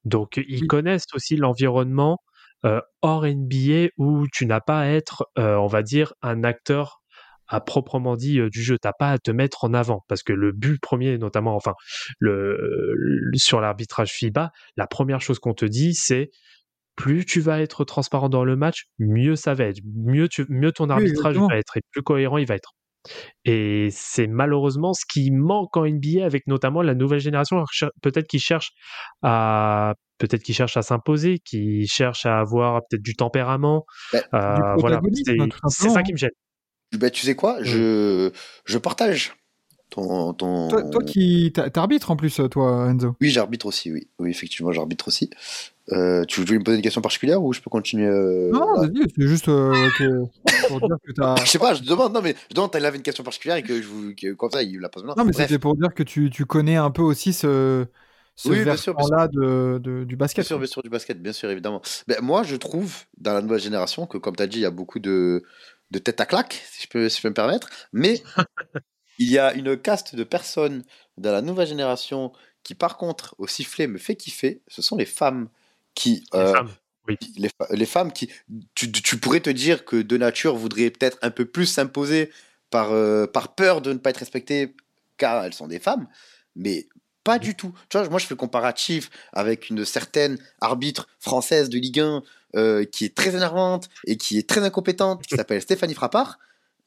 Donc ils connaissent aussi l'environnement euh, hors NBA où tu n'as pas à être, euh, on va dire, un acteur à proprement dit euh, du jeu. T'as pas à te mettre en avant parce que le but premier, notamment, enfin, le, le- sur l'arbitrage FIBA, la première chose qu'on te dit, c'est plus tu vas être transparent dans le match, mieux ça va être, mieux tu, mieux ton arbitrage va être et plus cohérent il va être. Et c'est malheureusement ce qui manque en NBA avec notamment la nouvelle génération, peut-être qu'ils cherchent à peut-être qu'ils cherchent à s'imposer, qui cherchent à avoir peut-être du tempérament. Bah, Euh, du voilà, protagonisme, c'est ça qui me gêne. Bah, tu sais quoi? Je, je partage ton. ton... Toi, toi qui t'a- t'arbitres en plus, toi, Enzo. Oui, j'arbitre aussi, oui. Oui, effectivement, j'arbitre aussi. Euh, tu voulais me poser une question particulière ou je peux continuer euh, Non, là vas-y, c'est juste euh, que- pour dire que t'as. <laughs> Je sais pas, je demande, non mais je demande, t'as une question particulière et que je vous, que, comme ça, il la pose maintenant. Non, mais c'était pour dire que tu, tu connais un peu aussi ce, ce Oui, bien sûr, bien sûr. versant-là de, de- du bien basket. sûr, bien sûr, du basket, bien sûr, évidemment. Ben, moi, je trouve, dans la nouvelle génération, que comme tu as dit, il y a beaucoup de, de têtes à claque, si je, peux, si je peux me permettre. Mais <laughs> il y a une caste de personnes dans la nouvelle génération qui, par contre, au sifflet me fait kiffer. Ce sont les femmes qui. Les euh, femmes. les, fa- les femmes qui. Tu, tu pourrais te dire que de nature voudraient peut-être un peu plus s'imposer par, euh, par peur de ne pas être respectées car elles sont des femmes, mais pas du tout. Tu vois, moi je fais le comparatif avec une certaine arbitre française de Ligue 1 euh, qui est très énervante et qui est très incompétente, qui <laughs> s'appelle Stéphanie Frappard.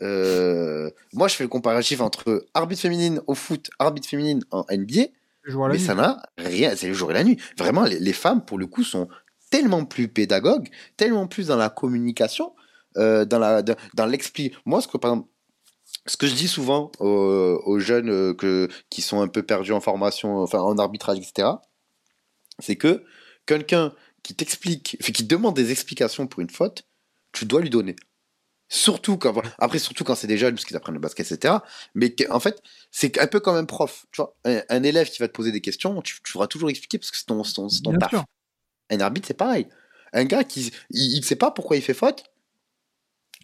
Euh, moi je fais le comparatif entre arbitre féminine au foot, arbitre féminine en NBA. Mais nuit. ça n'a rien, c'est le jour et la nuit. Vraiment, les, les femmes, pour le coup, sont tellement plus pédagogues, tellement plus dans la communication, euh, dans la, dans, dans l'expli. Moi, ce que, par exemple, ce que je dis souvent aux, aux jeunes euh, que, qui sont un peu perdus en formation, enfin en arbitrage, etc., c'est que quelqu'un qui t'explique, qui demande des explications pour une faute, tu dois lui donner. Surtout quand, après, surtout quand c'est des jeunes, parce qu'ils apprennent le basket, etc. Mais en fait, c'est un peu comme un prof. Tu vois, un, un élève qui va te poser des questions, tu, tu toujours expliquer parce que c'est ton, ton, ton taf. sûr. Un arbitre, c'est pareil. Un gars qui il, il sait pas pourquoi il fait faute,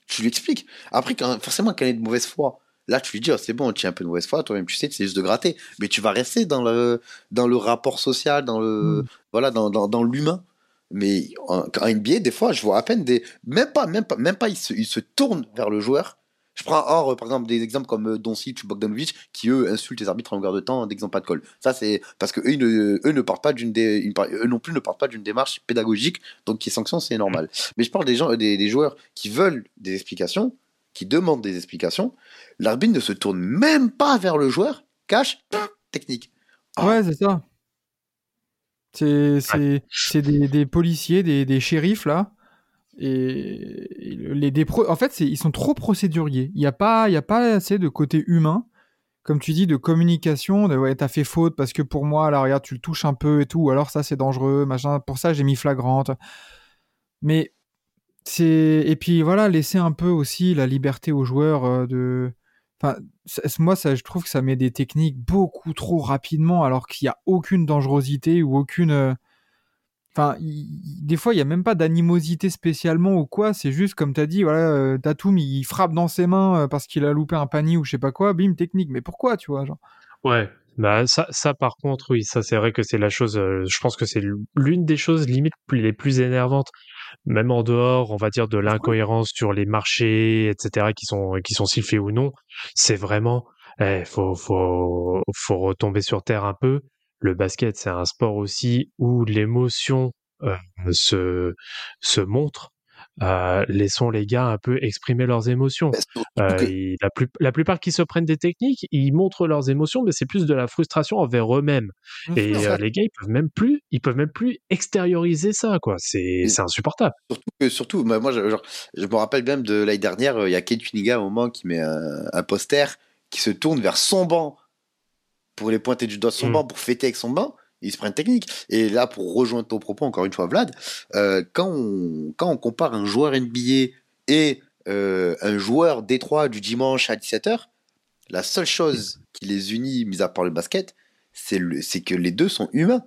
tu lui expliques. Après, quand, forcément, quand il est de mauvaise foi, là, tu lui dis, oh, c'est bon, tu es un peu de mauvaise foi, toi-même, tu sais, c'est juste de gratter. Mais tu vas rester dans le, dans le rapport social, dans le, Mm. voilà, dans, dans, dans l'humain. Mais en, en NBA, des fois, je vois à peine des. Même pas, même pas, même pas, ils se, ils se tournent vers le joueur. Je prends hors, euh, par exemple, des exemples comme euh, Doncic ou Bogdanovic, qui eux insultent les arbitres en longueur de temps dès qu'ils n'ont pas de call. Ça, c'est parce que eux, ils ne, eux ne partent pas d'une dé- eux non plus ne partent pas d'une démarche pédagogique, donc qui est sanction, c'est normal. Mais je parle des gens, des, des joueurs qui veulent des explications, qui demandent des explications. L'arbitre ne se tourne même pas vers le joueur, cache, technique. Ah. Ouais, c'est ça. C'est des, des policiers, des, des shérifs, là. Et les, des pro- en fait, ils sont trop procéduriers. Il n'y a, pas- y a pas assez de côté humain, comme tu dis, de communication, de ouais, t'as fait faute parce que pour moi, là, regarde, tu le touches un peu et tout, ou alors ça, c'est dangereux, machin, pour ça, j'ai mis flagrante. Mais c'est. Et puis voilà, laisser un peu aussi la liberté aux joueurs euh, de. Enfin, moi, ça, je trouve que ça met des techniques beaucoup trop rapidement, alors qu'il n'y a aucune dangerosité ou aucune. euh, des fois, il n'y a même pas d'animosité spécialement ou quoi. C'est juste, comme tu as dit, voilà, euh, Tatum, il frappe dans ses mains euh, parce qu'il a loupé un panier ou je sais pas quoi, bim, technique. Mais pourquoi, tu vois genre? Ouais, bah ça, ça par contre, oui, ça c'est vrai que c'est la chose. je pense que c'est l'une des choses limite les plus énervantes, même en dehors, on va dire, de l'incohérence sur les marchés, etc., qui sont qui sont sifflés ou non. C'est vraiment, eh, faut faut faut retomber sur terre un peu. le basket, c'est un sport aussi où l'émotion euh, se, se montre. Euh, laissons les gars un peu exprimer leurs émotions. Surtout Euh, la, plus- la plupart qui se prennent des techniques, ils montrent leurs émotions, mais c'est plus de la frustration envers eux-mêmes. Et euh, les gars, ils peuvent même plus, ils peuvent même plus extérioriser ça, quoi. C'est, insupportable. Surtout que, surtout, moi, moi, je, genre, je me rappelle même de l'année dernière, il y a Kate Cunningham à un moment qui met un, un poster qui se tourne vers son banc pour les pointer du doigt son Mm. banc pour fêter avec son banc. Il se prend une technique. Et là, pour rejoindre ton propos, encore une fois, Vlad, euh, quand, on, quand on compare un joueur NBA et euh, un joueur Détroit du dimanche à 17h, la seule chose qui les unit, mis à part le basket, c'est le- que les deux sont humains.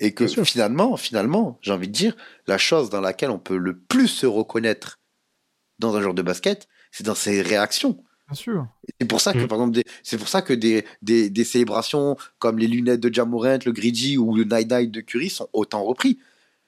Et que finalement, finalement, j'ai envie de dire, la chose dans laquelle on peut le plus se reconnaître dans un joueur de basket, c'est dans ses réactions. Bien sûr. C'est pour ça que, Mm. par exemple, des- c'est pour ça que des, des, des célébrations comme les lunettes de Jamorant, le Greedy ou le Night Night de Curry sont autant repris.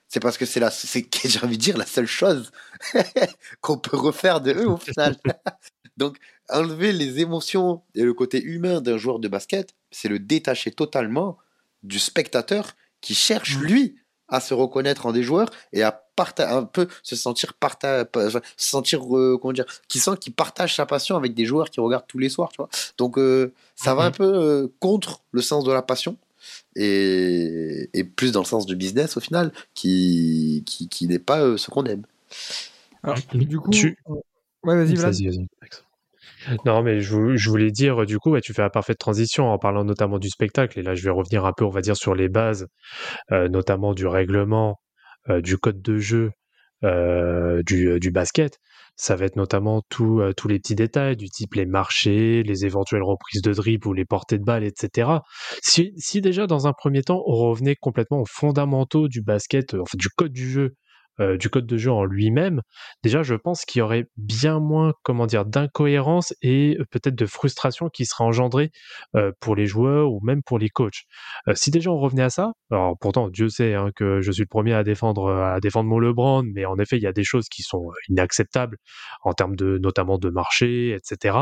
C'est parce que c'est la, c'est, <laughs> j'ai envie de dire, la seule chose <laughs> qu'on peut refaire de eux au final. <laughs> Donc, enlever les émotions et le côté humain d'un joueur de basket, c'est le détacher totalement du spectateur qui cherche, Mm. lui, à se reconnaître en des joueurs et à un peu se sentir parta- pa- enfin, se sentir euh, comment dire qui sent qu'il partage sa passion avec des joueurs qui regardent tous les soirs tu vois donc euh, ça va Mhm. un peu euh, contre le sens de la passion et, et plus dans le sens du business au final qui qui, qui n'est pas euh, ce qu'on aime Alors, Mhm. du coup, Tu- ouais, vas-y, Vlad. Non, mais je, vou- je voulais dire, du coup, tu fais la parfaite transition en parlant notamment du spectacle. Et là, je vais revenir un peu, on va dire, sur les bases, euh, notamment du règlement, euh, du code de jeu, euh, du, basket. Ça va être notamment tous les petits détails, du type les marchés, les éventuelles reprises de dribble ou les portées de balle, etc. Si, si déjà, dans un premier temps, on revenait complètement aux fondamentaux du basket, enfin, du code du jeu, euh, du code de jeu en lui-même, déjà, je pense qu'il y aurait bien moins, comment dire, d'incohérence et peut-être de frustration qui serait engendrée euh, pour les joueurs ou même pour les coachs. Euh, si déjà on revenait à ça, alors pourtant Dieu sait hein, que je suis le premier à défendre à défendre mon LeBron, mais en effet il y a des choses qui sont inacceptables en termes de notamment de marché, etc.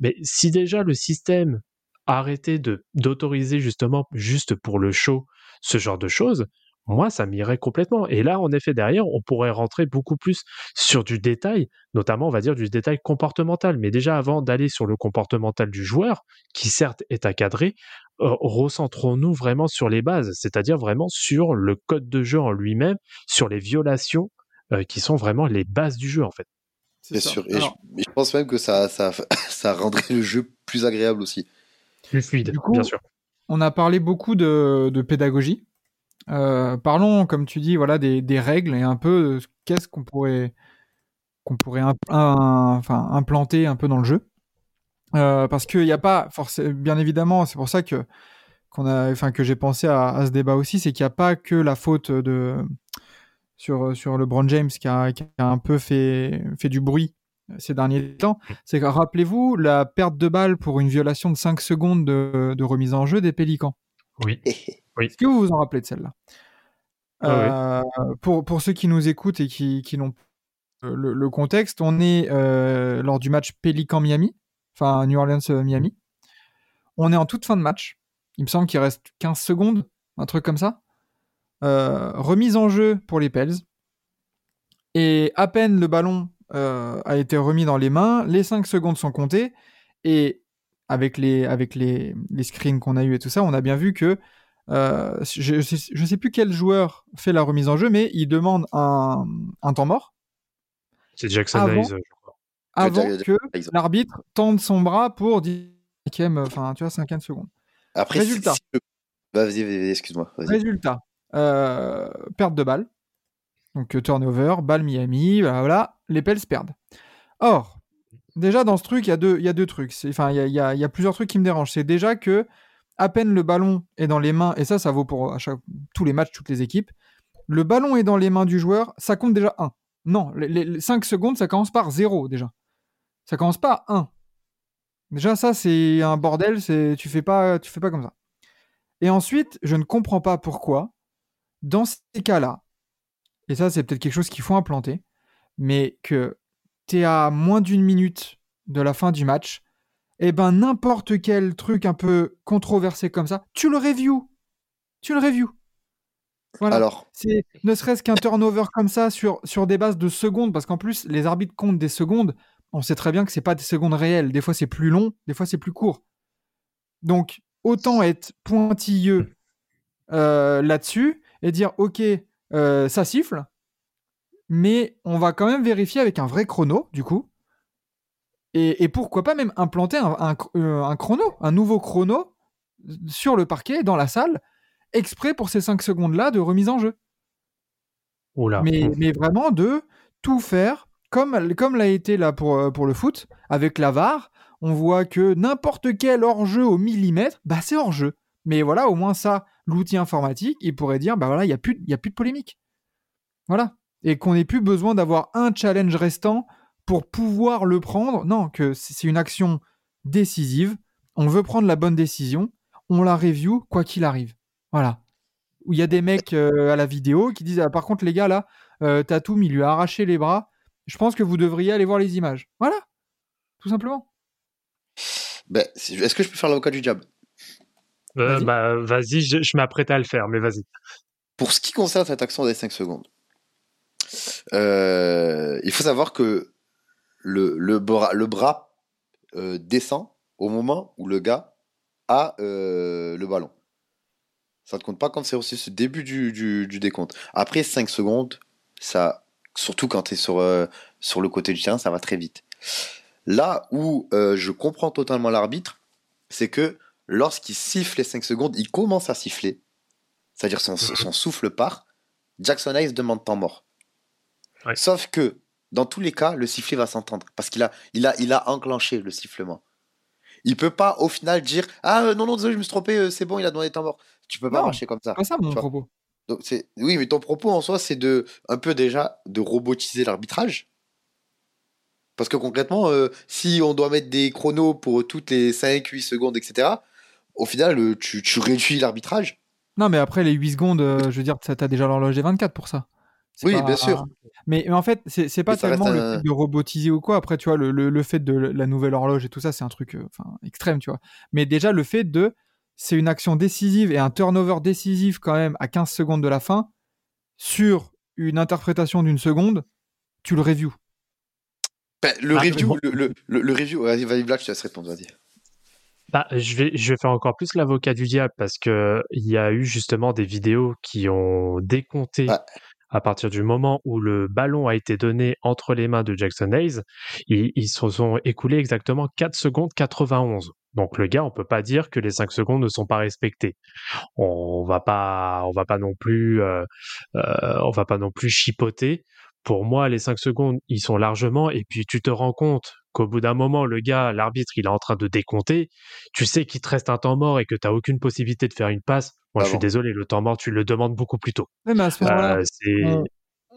Mais si déjà le système arrêtait de d'autoriser justement juste pour le show ce genre de choses, moi, ça m'irait complètement. Et là, en effet, derrière, on pourrait rentrer beaucoup plus sur du détail, notamment, on va dire, du détail comportemental. Mais déjà, avant d'aller sur le comportemental du joueur, qui certes est encadré, euh, recentrons-nous vraiment sur les bases, c'est-à-dire vraiment sur le code de jeu en lui-même, sur les violations euh, qui sont vraiment les bases du jeu, en fait. C'est bien sûr et Alors, je, pense même que ça, ça <laughs> ça rendrait le jeu plus agréable aussi Plus fluide, Du coup, bien sûr. on a parlé beaucoup de, de pédagogie. Euh, parlons, comme tu dis, voilà, des, des règles et un peu de ce- qu'est-ce qu'on pourrait, qu'on pourrait imp- un- enfin, implanter un peu dans le jeu. Euh, parce qu'il n'y a pas, forcément, bien évidemment, c'est pour ça que, qu'on a, enfin, que j'ai pensé à, à ce débat aussi, c'est qu'il n'y a pas que la faute de, sur, sur LeBron James qui a, qui a un peu fait, fait du bruit ces derniers temps. C'est que, rappelez-vous, la perte de balle pour une violation de 5 secondes de, de remise en jeu des Pélicans. Oui. <laughs> Est-ce que vous vous en rappelez de celle-là? Ah Euh, pour, pour ceux qui nous écoutent et qui, qui n'ont le, le contexte, on est euh, lors du match Pélican-Miami, enfin New Orleans-Miami. On est en toute fin de match. Il me semble qu'il reste 15 secondes, un truc comme ça. Euh, remise en jeu pour les Pels. Et à peine le ballon euh, a été remis dans les mains, les 5 secondes sont comptées. Et avec les, avec les, les screens qu'on a eu et tout ça, on a bien vu que euh, je ne sais, plus quel joueur fait la remise en jeu, mais il demande un, un temps mort C'est Jackson Avant- Hayes, je crois. avant que l'arbitre tende son bras pour 10e, enfin, tu vois, 5e seconde. après Résultat. si- si- vas-y vas-y, excuse-moi vas-y Résultat, euh, perte de balle. Donc euh, turnover, balle Miami, voilà, voilà, les Pels perdent. Or, déjà dans ce truc, il y, a deux- il y a deux trucs. Enfin, il y a, il y a- il y a plusieurs trucs qui me dérangent. C'est déjà que à peine le ballon est dans les mains, et ça, ça vaut pour tous les matchs, toutes les équipes, le ballon est dans les mains du joueur, ça compte déjà 1. Non, les, 5 secondes, ça commence par 0 déjà. Ça commence pas à 1. Déjà, ça, c'est un bordel, tu fais pas, tu fais pas comme ça. Et ensuite, je ne comprends pas pourquoi, dans ces cas-là, et ça, c'est peut-être quelque chose qu'il faut implanter, mais que tu es à moins d'une minute de la fin du match, eh ben n'importe quel truc un peu controversé comme ça, tu le review. Tu le review. Voilà. Alors, C'est ne serait-ce qu'un turnover comme ça sur, sur des bases de secondes, parce qu'en plus, les arbitres comptent des secondes. On sait très bien que c'est pas des secondes réelles. Des fois, c'est plus long, des fois, c'est plus court. Donc, autant être pointilleux euh, là-dessus et dire, OK, euh, ça siffle, mais on va quand même vérifier avec un vrai chrono, du coup. Et, et pourquoi pas même implanter un, un ch- euh, un chrono, un nouveau chrono sur le parquet, dans la salle, exprès pour ces 5 secondes-là de remise en jeu. Oula. Mais, mais vraiment de tout faire comme, comme l'a été là pour, euh, pour le foot, avec la VAR. On voit que n'importe quel hors-jeu au millimètre, bah c'est hors-jeu. Mais voilà, au moins ça, l'outil informatique, il pourrait dire, bah voilà, il n'y a, plus- il y a plus de polémique. Voilà. Et qu'on n'ait plus besoin d'avoir un challenge restant pour pouvoir le prendre. Non, que c'est une action décisive. On veut prendre la bonne décision. On la review, quoi qu'il arrive. Voilà. Où il y a des mecs euh, à la vidéo qui disent, ah, par contre, les gars, là, euh, Tatum, il lui a arraché les bras. Je pense que vous devriez aller voir les images. Voilà. Tout simplement. ben, est-ce que je peux faire l'avocat du diable? Euh, Vas-y. bah, vas-y, je, je m'apprête à le faire, mais vas-y. Pour ce qui concerne cette action des 5 secondes, euh, il faut savoir que le, le bras, le bras euh, descend au moment où le gars a euh, le ballon. Ça ne compte pas quand c'est aussi ce début du, du, du décompte. Après 5 secondes, ça, surtout quand tu es sur, euh, sur le côté du terrain, ça va très vite. Là où je comprends totalement l'arbitre, c'est que lorsqu'il siffle les 5 secondes, il commence à siffler. C'est-à-dire son, son souffle part. Jackson Hayes demande temps mort. Ouais. Sauf que dans tous les cas, le sifflet va s'entendre parce qu'il a, il a, il a enclenché le sifflement. Il peut pas au final dire ah euh, non non désolé je me suis trompé euh, c'est bon il a demandé temps mort. Tu peux pas Non, marcher comme ça. C'est pas ça mon propos. Donc c'est oui mais ton propos en soi c'est de un peu déjà de robotiser l'arbitrage. Parce que concrètement euh, si on doit mettre des chronos pour toutes les 5 8 secondes etc. Au final tu, tu réduis l'arbitrage. Non, mais après les 8 secondes, je veux dire, t'as déjà l'horloge des 24 pour ça. Oui, pas- bien sûr. Mais, mais en fait, c'est pas tellement le un- fait de robotiser ou quoi. Après, tu vois, le, le, le fait de la nouvelle horloge et tout ça, c'est un truc euh, extrême, tu vois. Mais déjà, le fait de. C'est une action décisive et un turnover décisif quand même à 15 secondes de la fin sur une interprétation d'une seconde, tu le review. Ben, le Ah, review bon. le, le, le, le review vas-y vas-y je te laisse répondre vas-y. Bah, je vais, je vais faire encore plus l'avocat du diable parce que il y a eu justement des vidéos qui ont décompté Ouais. À partir du moment où le ballon a été donné entre les mains de Jackson Hayes. Ils, se sont écoulés exactement 4 secondes 91. Donc le gars, on peut pas dire que les 5 secondes ne sont pas respectées. On va pas, on va pas non plus, euh, euh, on va pas non plus chipoter. Pour moi, les 5 secondes, ils sont largement. Et puis tu te rends compte qu'au bout d'un moment, le gars, l'arbitre, il est en train de décompter. Tu sais qu'il te reste un temps mort et que tu n'as aucune possibilité de faire une passe. Moi, je suis Avant. désolé, le temps mort, tu le demandes beaucoup plus tôt. Ouais, mais à ce moment-là, Euh, c'est on,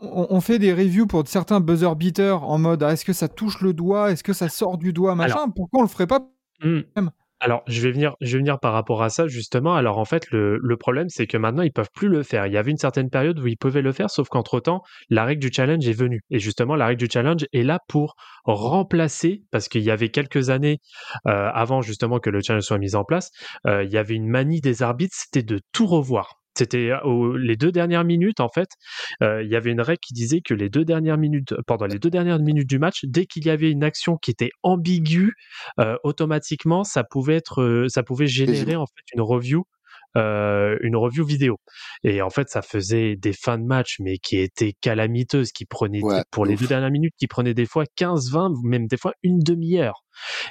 on- on fait des reviews pour certains buzzer beaters en mode ah, est-ce que ça touche le doigt, est-ce que ça sort du doigt, machin. Pourquoi on le ferait pas? Hmm. Alors, je vais venir, je vais venir par rapport à ça justement. Alors, en fait, le, le problème, c'est que maintenant, ils peuvent plus le faire. Il y avait une certaine période où ils pouvaient le faire, sauf qu'entre temps, la règle du challenge est venue. Et justement, la règle du challenge est là pour remplacer, parce qu'il y avait quelques années euh, avant justement que le challenge soit mis en place, euh, il y avait une manie des arbitres, c'était de tout revoir. C'était les deux dernières minutes, en fait, euh, il y avait une règle qui disait que les deux dernières minutes, pendant les deux dernières minutes du match, dès qu'il y avait une action qui était ambiguë, euh, automatiquement, ça pouvait être, ça pouvait générer en fait une review, euh, une review vidéo. Et en fait, ça faisait des fins de match, mais qui étaient calamiteuses, qui prenaient Ouais, pour les deux dernières minutes, qui prenaient des fois 15, 20, même des fois une demi-heure.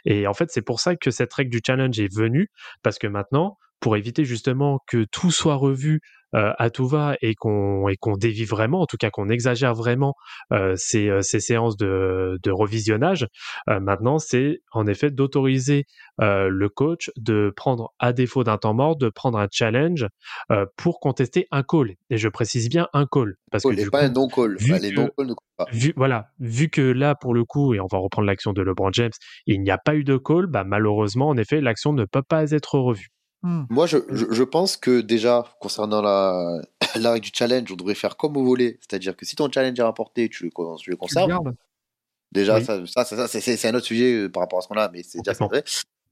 Et en fait, c'est pour ça que cette règle du challenge est venue, parce que maintenant, pour éviter justement que tout soit revu euh, à tout va et qu'on et qu'on dévie vraiment, en tout cas qu'on exagère vraiment euh, ces, euh, ces séances de, de revisionnage, euh, maintenant c'est en effet d'autoriser euh, le coach de prendre, à défaut d'un temps mort, de prendre un challenge euh, pour contester un call. Et je précise bien un call, parce que Call et du pas coup, un non call. vu les que- non call ne comptent pas. vu, voilà, vu que là, pour le coup, et on va reprendre l'action de LeBron James, il n'y a pas eu de call, bah, malheureusement, en effet, l'action ne peut pas être revue. Hmm. Moi, je, je, je pense que déjà, concernant la, <coughs> la règle du challenge, on devrait faire comme au volet. C'est-à-dire que si ton challenge est rapporté, tu le, con- tu le Tu le conserves. Déjà, Oui. ça, ça, ça, ça, c'est c'est un autre sujet euh, par rapport à ce qu'on a, mais c'est déjà vrai.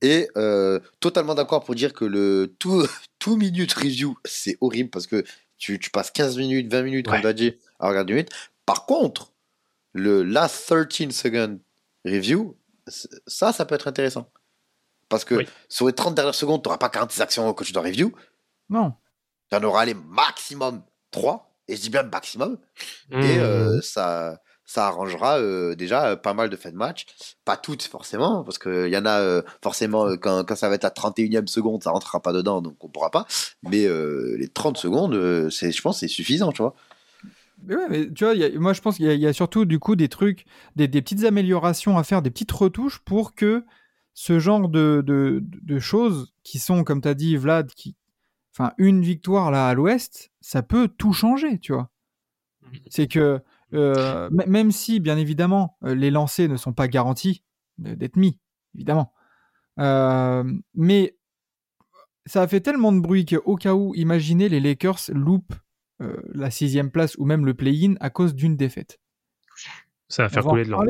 Et euh, totalement d'accord pour dire que le tout, <laughs> tout minute review, c'est horrible parce que tu, tu passes 15 minutes, 20 minutes, comme Ouais. tu as dit, à regarder une minute. Par contre, le last 13 second review, ça, ça peut être intéressant. Parce que Oui. sur les 30 dernières secondes, tu n'auras pas 46 actions que tu dois review. Non. Tu en auras les maximum 3. Et je dis bien maximum. Mmh. Et euh, ça, ça arrangera euh, déjà euh, pas mal de fins de match. Pas toutes forcément, parce qu'il y en a euh, forcément euh, quand, quand ça va être la 31e seconde, ça rentrera pas dedans, donc on pourra pas. Mais euh, les 30 secondes, euh, c'est, je pense que c'est suffisant, tu vois. Mais ouais, mais tu vois, il y a- moi je pense qu'il y, y a surtout du coup des trucs, des, des petites améliorations à faire, des petites retouches pour que ce genre de, de, de choses qui sont, comme tu as dit, Vlad, qui, enfin, une victoire là à l'ouest, ça peut tout changer, tu vois. C'est que euh, même si, bien évidemment, euh, les lancers ne sont pas garantis d'être mis, évidemment. Euh, mais ça a fait tellement de bruit qu'au cas où, imaginez les Lakers loupent euh, la sixième place ou même le play-in à cause d'une défaite. Ça va faire couler de l'encre.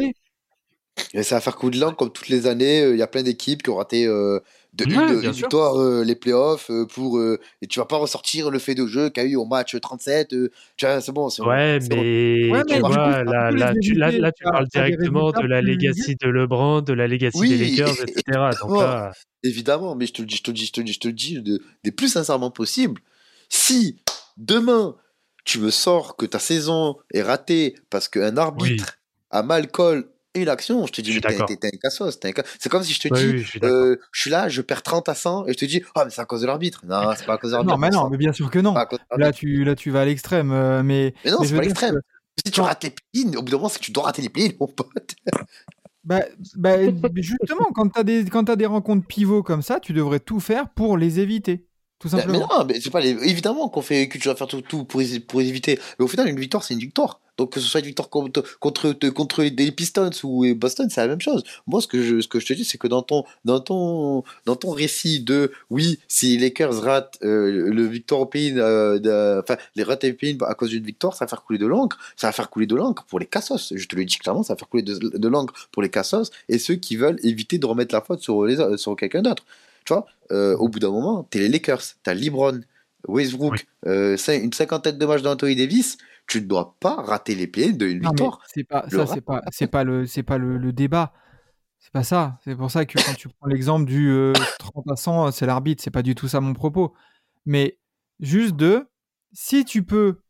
Et ça va faire coup de langue comme toutes les années. euh, Il y a plein d'équipes qui ont raté euh, de Ouais, une, victoire euh, les playoffs euh, pour euh, et tu vas pas ressortir le fait de jeu qu'il y a eu au match 37. euh, tu vois, c'est bon. c'est bon, Ouais, bon. mais Ouais, tu mais vois, là, tu, là, éviter, là, tu t'as- parles directement de la plus legacy de LeBron, de la legacy Oui. des Lakers, etc. Donc là, Évidemment, mais je te le dis, je te le dis, je te le dis, je te le dis de- des plus sincèrement possible. Si demain tu me sors que ta saison est ratée parce qu'un arbitre a mal call une action, je te dis, mais t'es un cassos. un C'est comme si je te oui, dis, oui, je suis d'accord. euh, je suis là, je perds 30 à 100 et je te dis, ah, mais c'est à cause de l'arbitre. Non, <laughs> c'est pas à cause de l'arbitre. Non, mais non, mais bien sûr que non. Là tu, là, tu vas à l'extrême. euh, mais, Mais non, mais c'est pas l'extrême. Si tu rates les play au bout d'un moment, c'est que tu dois rater les play mon pote. <laughs> Bah, bah, justement, quand tu as, des, quand t'as des rencontres pivots comme ça, tu devrais tout faire pour les éviter. Tout Mais, mais simplement. non, mais c'est pas les- évidemment qu'on fait que tu vas faire tout, tout pour, pour les éviter. Mais au final, une victoire, c'est une victoire. Donc que ce soit une victoire contre contre, contre des Pistons ou Boston, c'est la même chose. Moi, ce que je ce que je te dis, c'est que dans ton dans ton dans ton récit de oui, si les Lakers ratent euh, le victoire au pays, euh, enfin les ratent pays à cause d'une victoire, ça va faire couler de l'encre. Ça va faire couler de l'encre pour les Cassos. Je te le dis clairement, ça va faire couler de, de l'encre pour les Cassos et ceux qui veulent éviter de remettre la faute sur les sur quelqu'un d'autre. Tu vois, euh, au bout d'un moment, t'es les Lakers, t'as LeBron, Westbrook, Oui. euh, une cinquantaine de matchs d'Anthony Davis, tu ne dois pas rater les pieds d'une Non, mais victoire. c'est pas Le ça, c'est pas c'est pas le c'est pas le, le débat. C'est pas ça. C'est pour ça que quand tu prends l'exemple du euh, 30 à 100, c'est l'arbitre. C'est pas du tout ça mon propos. Mais juste de si tu peux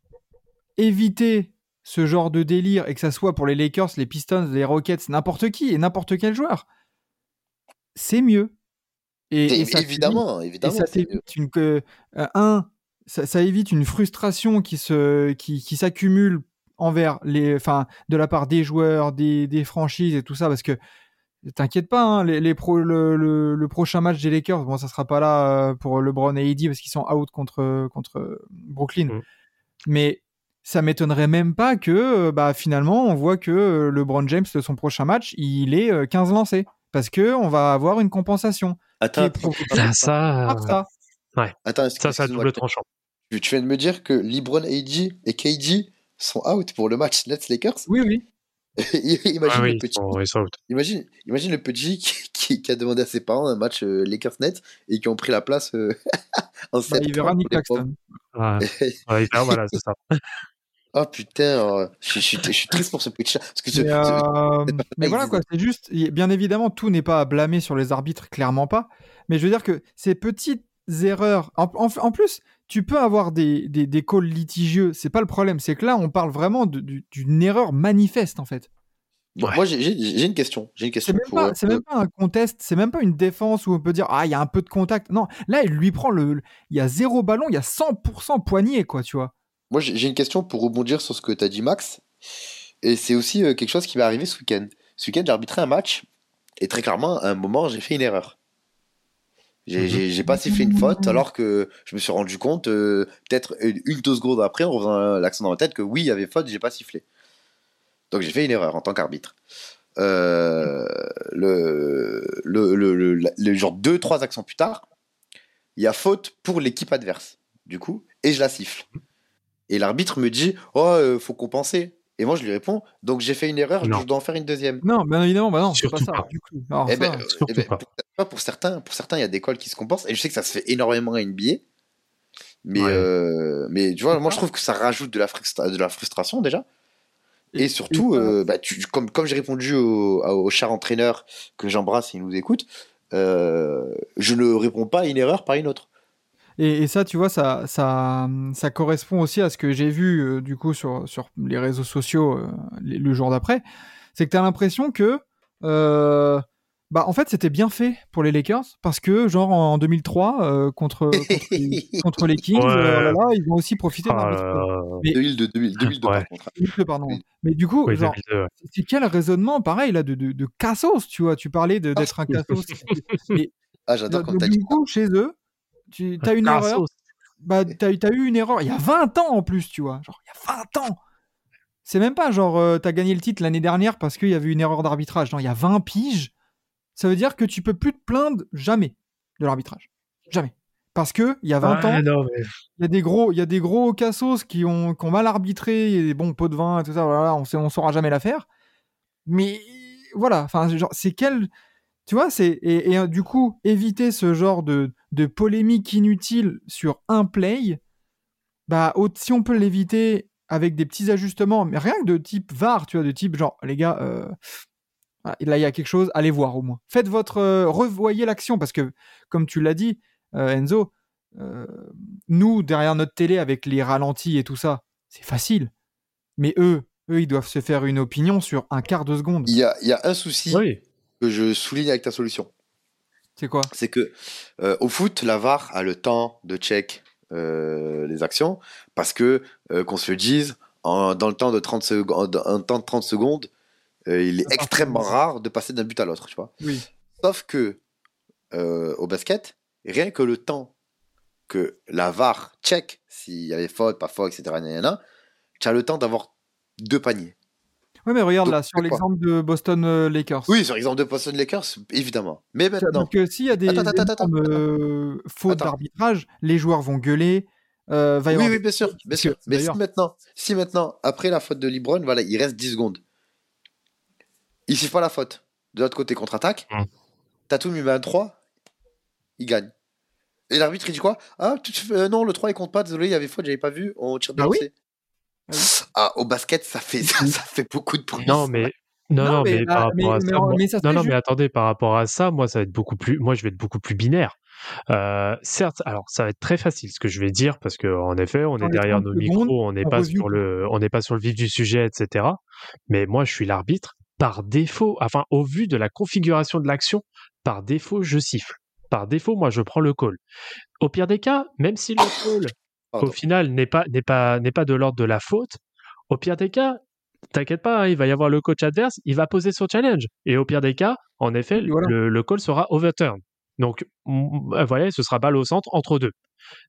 éviter ce genre de délire et que ça soit pour les Lakers, les Pistons, les Rockets, n'importe qui et n'importe quel joueur, c'est mieux. Et, Et et ça évidemment, et évidemment. ça c'est- t'évite une que euh, un ça, ça évite une frustration qui se qui, qui s'accumule envers les enfin de la part des joueurs des, des franchises et tout ça parce que t'inquiète pas hein, les, les pro, le, le, le prochain match des Lakers bon ça sera pas là euh, pour LeBron et AD parce qu'ils sont out contre contre Brooklyn. Mm. mais ça m'étonnerait même pas que euh, bah finalement on voit que euh, LeBron James de son prochain match il est euh, 15 lancés parce que on va avoir une compensation qui Attends, Ah, ça, ça attends, ça, ça double tranchant. Tu, tu viens de me dire que LeBron AD et KD sont out pour le match Nets Lakers. oui oui <laughs> imagine, Ah oui, le petit, sont- ils sont out. imagine, imagine le petit qui, qui- qui a demandé à ses parents un match euh, Lakers Nets et qui ont pris la place euh, <laughs> en bah, il verra Nick. Claxton Ouais. <laughs> Ouais, voilà, c'est ça. Oh putain, euh, je, je suis- je suis triste pour ce petit chat. Parce que ce- Mais, euh, mais il voilà quoi, c'est juste, bien évidemment, tout n'est pas à blâmer sur les arbitres, clairement pas. Mais je veux dire que ces petites erreurs, en, en- en plus, tu peux avoir des, des, des calls litigieux, c'est pas le problème, c'est que là, on parle vraiment d'une erreur manifeste en fait. Ouais. Moi, j'ai- une question. J'ai une C'est même, euh, c'est même pas un contest, c'est même pas une défense où on peut dire ah il y a un peu de contact. Non, là il lui prend le, il y a zéro ballon, il y a 100% poignet quoi, tu vois. Moi, j'ai une question pour rebondir sur ce que tu as dit, Max. Et c'est aussi euh, quelque chose qui m'est arrivé ce week-end. Ce week-end, j'ai arbitré un match. Et très clairement, à un moment, j'ai fait une erreur. J'ai pas sifflé une faute, alors que je me suis rendu compte, euh, peut-être une, une, deux secondes après, en faisant l'accent dans ma tête, que oui, il y avait faute, j'ai pas sifflé. Donc j'ai fait une erreur en tant qu'arbitre. Euh, le, le, le, le genre deux, trois actions plus tard, il y a faute pour l'équipe adverse, du coup, et je la siffle. Et l'arbitre me dit Oh, euh, faut compenser. Et moi, je lui réponds, donc j'ai fait une erreur, Non. je dois en faire une deuxième. Non, bien évidemment, bah non, c'est pas ça. pas. Du coup. Alors, Eh ça, ben, euh, surtout eh ben, pas. pour, certains, pour certains, il y a des calls qui se compensent. Et je sais que ça se fait énormément à NBA. Mais, Ouais. euh, mais tu vois, moi, je trouve que ça rajoute de la, frustra- de la frustration déjà. Et, Et- surtout, et- euh, bah, tu, comme, comme j'ai répondu au, au cher entraîneur que j'embrasse, il nous écoute, euh, je ne réponds pas à une erreur par une autre. Et, et ça, tu vois, ça, ça, ça correspond aussi à ce que j'ai vu euh, du coup sur, sur les réseaux sociaux euh, les- le jour d'après. C'est que tu as l'impression que, euh, bah, en fait, c'était bien fait pour les Lakers parce que, genre, en 2003, euh, contre, contre, les, <laughs> contre les Kings, Ouais. euh, là, là, ils ont aussi profité d'un Ah, Mais- 2002, 2000, 2002 Ouais. par contre. 2002, pardon. Oui. Mais du coup, oui, genre, 2002, ouais. c'est quel raisonnement, pareil, là, de, de, de cassos, tu vois. Tu parlais de- d'être un cassos. <laughs> Mais Ah, j'adore quand t'as dit du coup, chez eux, tu as une erreur. Bah, t'as, t'as eu une erreur il y a 20 ans en plus, tu vois. Genre, il y a 20 ans. C'est même pas genre, euh, t'as gagné le titre l'année dernière parce qu'il y avait une erreur d'arbitrage. Non, il y a 20 piges. Ça veut dire que tu peux plus te plaindre jamais de l'arbitrage. Jamais. Parce que il y a 20 ans, mais il y a des gros, il y a des gros cassos qui ont, qui ont mal arbitré, et des bons pots de vin et tout ça. Voilà, on sait, on saura jamais l'affaire. Mais voilà, enfin, genre, c'est quel, tu vois, c'est et, et, euh, du coup éviter ce genre de, de polémique inutile sur un play. Bah, si on peut l'éviter avec des petits ajustements, mais rien que de type VAR, tu vois, de type genre, les gars, euh, voilà, là il y a quelque chose, allez voir au moins. Faites votre, euh, revoyez l'action parce que, comme tu l'as dit, euh, Enzo, euh, nous derrière notre télé avec les ralentis et tout ça, c'est facile. Mais eux, eux, ils doivent se faire une opinion sur un quart de seconde. Il y a, il y a un souci oui. que je souligne avec ta solution. C'est quoi? C'est que euh, au foot, la VAR a le temps de check euh, les actions parce que euh, qu'on se le dise, en- dans le temps de 30 secondes, un temps de 30 secondes, il est extrêmement rare de passer d'un but à l'autre, tu vois. Oui. Sauf que au basket, rien que le temps que la VAR check s'il y avait faute, pas faute, etc. Tu as le temps d'avoir deux paniers. Ouais, mais regarde Donc, là, sur l'exemple de Boston euh, Lakers. Oui, sur l'exemple de Boston Lakers, évidemment. Mais maintenant, Donc, euh, s'il y a des Attends, attends, attends, euh, fautes d'arbitrage, les joueurs vont gueuler. euh, va y Oui, avoir oui, bien sûr, bien sûr. Mais si d'ailleurs- maintenant, si maintenant, après la faute de LeBron, voilà, il reste 10 secondes. Il siffle pas la faute. De l'autre côté, contre-attaque. Hmm. Tatum, il met un 3. Il gagne. Et l'arbitre, il dit quoi? Ah, tu euh, non, le 3, il compte pas. Désolé, il y avait faute, j'avais pas vu. On tire de Ah oui lancer. Ah, au basket, ça fait, ça, <laughs> ça fait beaucoup de bruit. Non, mais. Non, Non, non, mais mais, là, par rapport mais- à mais ça, en- moi- mais ça se non, non, juste- mais attendez, par rapport à ça, moi, ça va être beaucoup plus, moi, je vais être beaucoup plus binaire. Euh, certes, alors, ça va être très facile ce que je vais dire parce que, en effet, on Dans est derrière 30 nos secondes, micros, on n'est pas sur le, on n'est pas sur le vif du sujet, etc. Mais moi, je suis l'arbitre par défaut. Enfin, au vu de la configuration de l'action, par défaut, je siffle. Par défaut, moi, je prends le call. Au pire des cas, même si le call Pardon. au final n'est pas n'est pas n'est pas de l'ordre de la faute. Au pire des cas, t'inquiète pas, hein, il va y avoir le coach adverse, il va poser son challenge. Et au pire des cas, en effet, voilà. le, le call sera overturn. Donc euh, voilà, ce sera balle au centre entre deux.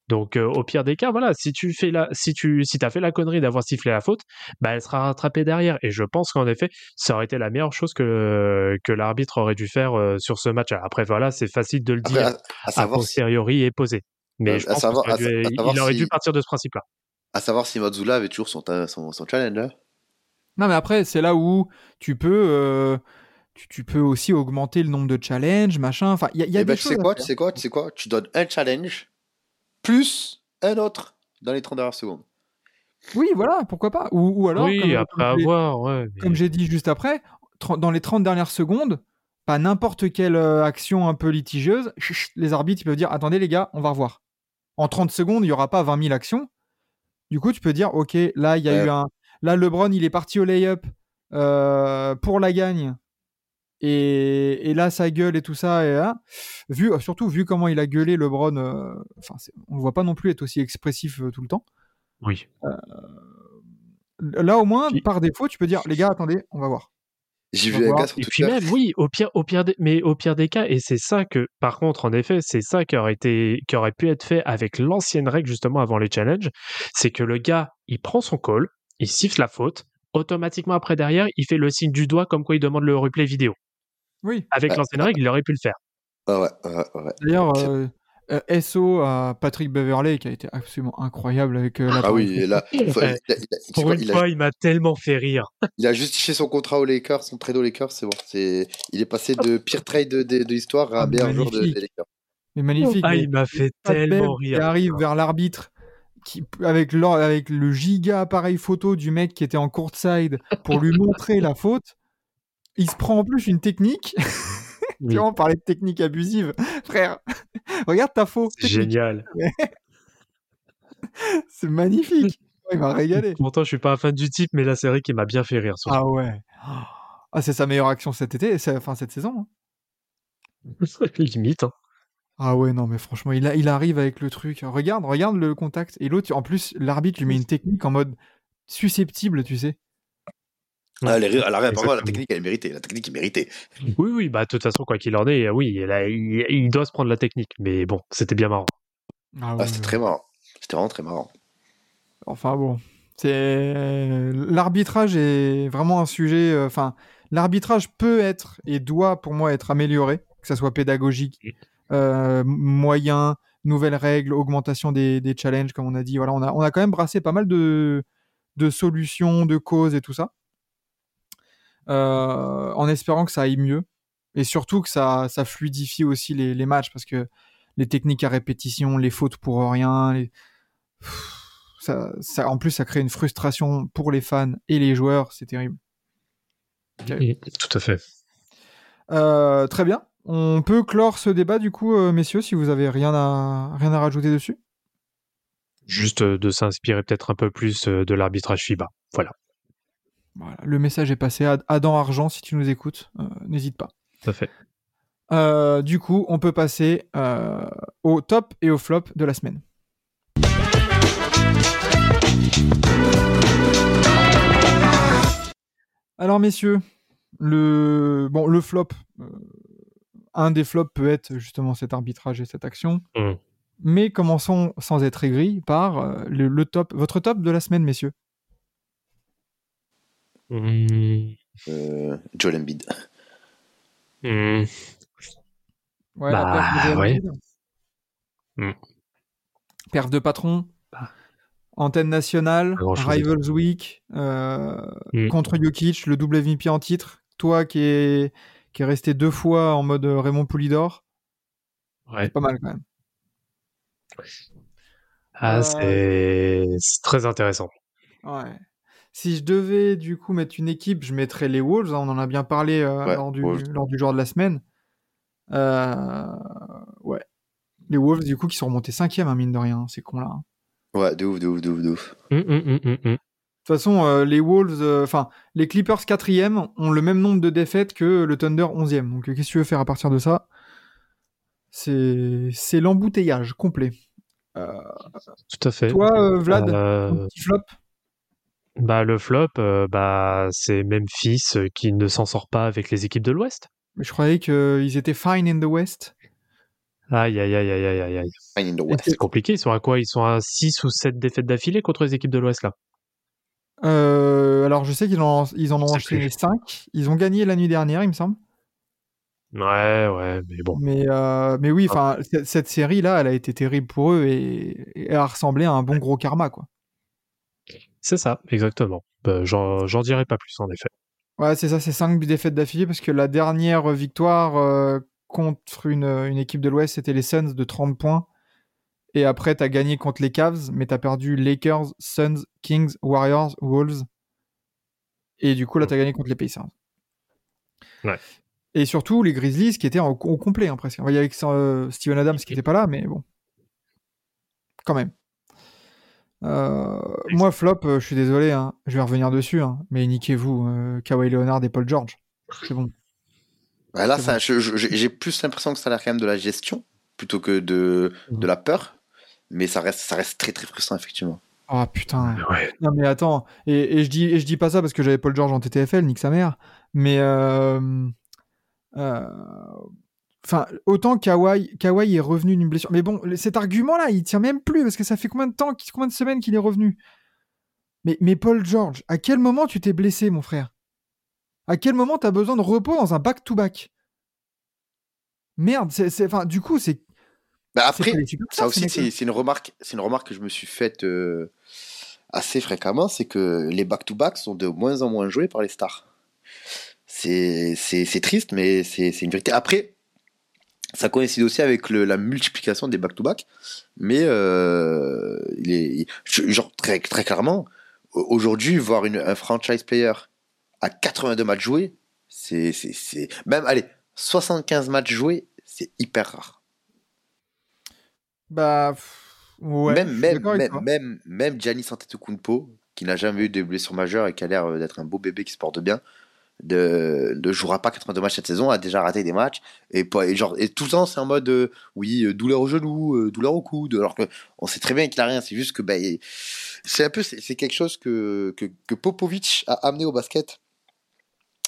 Donc euh, au pire des cas, voilà, si tu fais la si tu si t'as fait la connerie d'avoir sifflé la faute, bah elle sera rattrapée derrière. Et je pense qu'en effet, ça aurait été la meilleure chose que que l'arbitre aurait dû faire euh, sur ce match. Après voilà, c'est facile de le Après, dire à, à a si, posteriori et posé. Mais Euh, je à pense savoir- à à il aurait si- dû partir de ce principe-là. à savoir si Mazzula avait toujours son, son, son challenge. hein. Non, mais après, c'est là où tu peux, euh, tu, tu peux aussi augmenter le nombre de challenges, machin. Enfin, il y a, il y a Eh des ben, tu sais choses quoi, tu sais quoi, tu sais quoi Tu donnes un challenge plus un autre dans les 30 dernières secondes. Oui, voilà, pourquoi pas. Ou, ou alors, oui, comme, après avoir, ouais. mais- comme j'ai dit juste après, dans les 30 dernières secondes, pas n'importe quelle euh, action un peu litigieuse, les arbitres ils peuvent dire attendez les gars, on va revoir. En 30 secondes, il n'y aura pas 20 000 actions. Du coup, tu peux dire ok, là, il y a Ouais. eu un. Là, LeBron, il est parti au lay-up euh, pour la gagne. Et, et là, sa gueule et tout ça. Et là, vu, surtout vu comment il a gueulé LeBron, euh, enfin, on ne voit pas non plus être aussi expressif euh, tout le temps. Oui. Là, au moins, par défaut, tu peux dire les gars, attendez, on va voir. J'ai vu un voir. gars sur Et puis même, oui, au pire, au pire des, mais au pire des cas, et c'est ça que, par contre, en effet, c'est ça qui aurait été, qui aurait pu être fait avec l'ancienne règle justement avant les challenges, c'est que le gars, il prend son call, il siffle la faute, automatiquement après derrière, il fait le signe du doigt comme quoi il demande le replay vidéo. Oui. Avec Ouais. l'ancienne règle, il aurait pu le faire. Ah ouais, ouais, ouais. D'ailleurs, euh, Euh, SO à Patrick Beverley qui a été absolument incroyable avec euh, la Ah oui, et là, il, il a, il Pour une il a- fois, il m'a tellement fait rire. il a justifié son contrat aux Lakers, son trade aux Lakers, c'est bon. C'est, il est passé de pire trade de, de, de l'histoire à Ah, meilleur joueur de, des Lakers. Mais magnifique. Ah, mais il m'a fait tellement rire. arrive vers l'arbitre qui, avec, l'or- avec le giga appareil photo du mec qui était en courtside pour lui montrer la faute. Il se prend en plus une technique. <laughs> <laughs> Oui, Tu vois, on parlait de technique abusive. <laughs> Frère, regarde ta faute. c'est génial. <laughs> C'est magnifique. Il m'a régalé. Pourtant, je suis pas un fan du type, mais là, c'est vrai qu'il m'a bien fait rire. Ah ouais. <gasps> Ah, c'est sa meilleure action cet été, enfin cette saison. hein. Limite. hein. Ah ouais, non, mais franchement, il, a- il arrive avec le truc. Regarde, regarde le contact. Et l'autre, en plus, l'arbitre lui met une technique en mode susceptible, tu sais. Ouais, Ah, la technique, elle est méritée. La technique est méritée. Oui, oui, bah, de toute façon, quoi qu'il en est, oui, il, a- il- il doit se prendre la technique. Mais bon, c'était bien marrant. Ah Ah, c'était ouais. très marrant. C'était vraiment très marrant. Enfin bon, c'est l'arbitrage est vraiment un sujet. euh, Enfin, l'arbitrage peut être et doit pour moi être amélioré, que ça soit pédagogique, euh, moyen, nouvelles règles, augmentation des, des challenges, comme on a dit. Voilà, on a on a quand même brassé pas mal de de solutions, de causes et tout ça, euh, en espérant que ça aille mieux et surtout que ça ça fluidifie aussi les, les matchs parce que les techniques à répétition, les fautes pour rien, les ça, ça, en plus, ça crée une frustration pour les fans et les joueurs. C'est terrible. Tout à fait. Euh, très bien. On peut clore ce débat, du coup, euh, messieurs, si vous avez rien à, rien à rajouter dessus? Juste de s'inspirer peut-être un peu plus de l'arbitrage FIBA. Voilà, Voilà. Le message est passé. Ad- Adam Argent, si tu nous écoutes, euh, n'hésite pas. tout à fait. Euh, du coup, on peut passer euh, au top et au flop de la semaine. Alors, messieurs, le, bon, le flop, un des flops peut être justement cet arbitrage et cette action. Mm. Mais commençons sans être aigris par le, le top, votre top de la semaine, messieurs. Mmh. Euh, Joel Embiid. Mmh. Ouais, Bah, la perf de Joel ouais. Embiid. Perf de patron. Bah. Antenne nationale. Rivals Week, euh, contre Jokic, le double MVP en titre. Toi qui est, qui est resté deux fois en mode euh, Raymond Poulidor, Ouais. c'est pas mal quand même. Ah, Euh, c'est c'est très intéressant. Ouais. Si je devais du coup mettre une équipe, je mettrais les Wolves. hein, on en a bien parlé euh, Ouais, lors, du, Wolves. lors du joueur de la semaine. Euh, ouais. Les Wolves, du coup, qui sont remontés cinquième, hein, mine de rien, ces cons-là. hein. Ouais, de ouf, de ouf, de ouf, de ouf. Hum, hum, hum. De toute façon, euh, les Wolves, euh, enfin, les Clippers 4 ont le même nombre de défaites que le Thunder 11e. Donc, euh, qu'est-ce que tu veux faire à partir de ça? C'est c'est l'embouteillage complet. Euh, Tout à fait. toi, euh, Vlad, Euh, ton petit flop? Bah, le flop, euh, bah, c'est Memphis euh, qui ne s'en sort pas avec les équipes de l'Ouest. Je croyais qu'ils étaient fine in the West. Aïe, aïe, aïe, aïe, aïe, aïe, aïe. Fine in the West. C'est compliqué. Ils sont à quoi? Ils sont à 6 ou 7 défaites d'affilée contre les équipes de l'Ouest, là. Euh, alors, je sais qu'ils en, ils en ont enchaîné plus. 5. Ils ont gagné la nuit dernière, il me semble. Ouais, ouais, mais bon. Mais, euh, mais oui, enfin, cette, cette série-là, elle a été terrible pour eux et, et a ressemblé à un bon gros karma, quoi. C'est ça, exactement. Bah, J'en dirai pas plus, en effet. Ouais, c'est ça, c'est 5 défaites d'affilée parce que la dernière victoire euh, contre une, une équipe de l'Ouest, c'était les Suns de 30 points. Et après, t'as gagné contre les Cavs, mais t'as perdu Lakers, Suns, Kings, Warriors, Wolves. Et du coup, là, t'as gagné contre les Pacers. Ouais. Et surtout, les Grizzlies qui étaient en- au complet, hein, presque. Il y avait euh, Steven Adams qui n'était pas là, mais bon. Quand même. Euh, moi, flop, euh, je suis désolé, hein, je vais revenir dessus, hein, mais niquez-vous, euh, Kawhi Leonard et Paul George. C'est bon. Ouais, là, ça, j'ai plus l'impression que ça a l'air quand même de la gestion plutôt que de, de la peur. Mais ça reste, ça reste très très frustrant, effectivement. Ah putain. Ouais. Non mais attends, et, et je dis et je dis pas ça parce que j'avais Paul George en TTFL, nique sa mère, mais euh, euh, enfin autant Kawhi, Kawhi est revenu d'une blessure, mais bon cet argument là il tient même plus parce que ça fait combien de temps, combien de semaines qu'il est revenu? Mais mais Paul George, à quel moment tu t'es blessé mon frère? À quel moment t'as besoin de repos dans un back to back Merde, c'est enfin du coup c'est Bah, après, ça aussi, c'est une remarque, c'est une remarque que je me suis faite euh, assez fréquemment, c'est que les back-to-back sont de moins en moins joués par les stars. C'est c'est- c'est triste, mais c'est c'est une vérité. Après, ça coïncide aussi avec le- la multiplication des back-to-back, mais euh, il est, je- genre très, très clairement, au- aujourd'hui, voir une, un franchise player à 82 matchs joués, c'est même, allez, 75 matchs joués, c'est hyper rare. Bah, ouais. même, même, même, même, même Giannis Antetokounmpo, qui n'a jamais eu de blessure majeure et qui a l'air euh, d'être un beau bébé qui se porte bien, de, ne jouera pas 82 matchs cette saison, a déjà raté des matchs, et, pas, et, genre, et tout le temps c'est en mode, euh, oui, euh, douleur au genou, euh, douleur au coude, alors que on sait très bien qu'il a rien, c'est juste que, bah, c'est un peu, c'est c'est quelque chose que, que, que Popovic a amené au basket,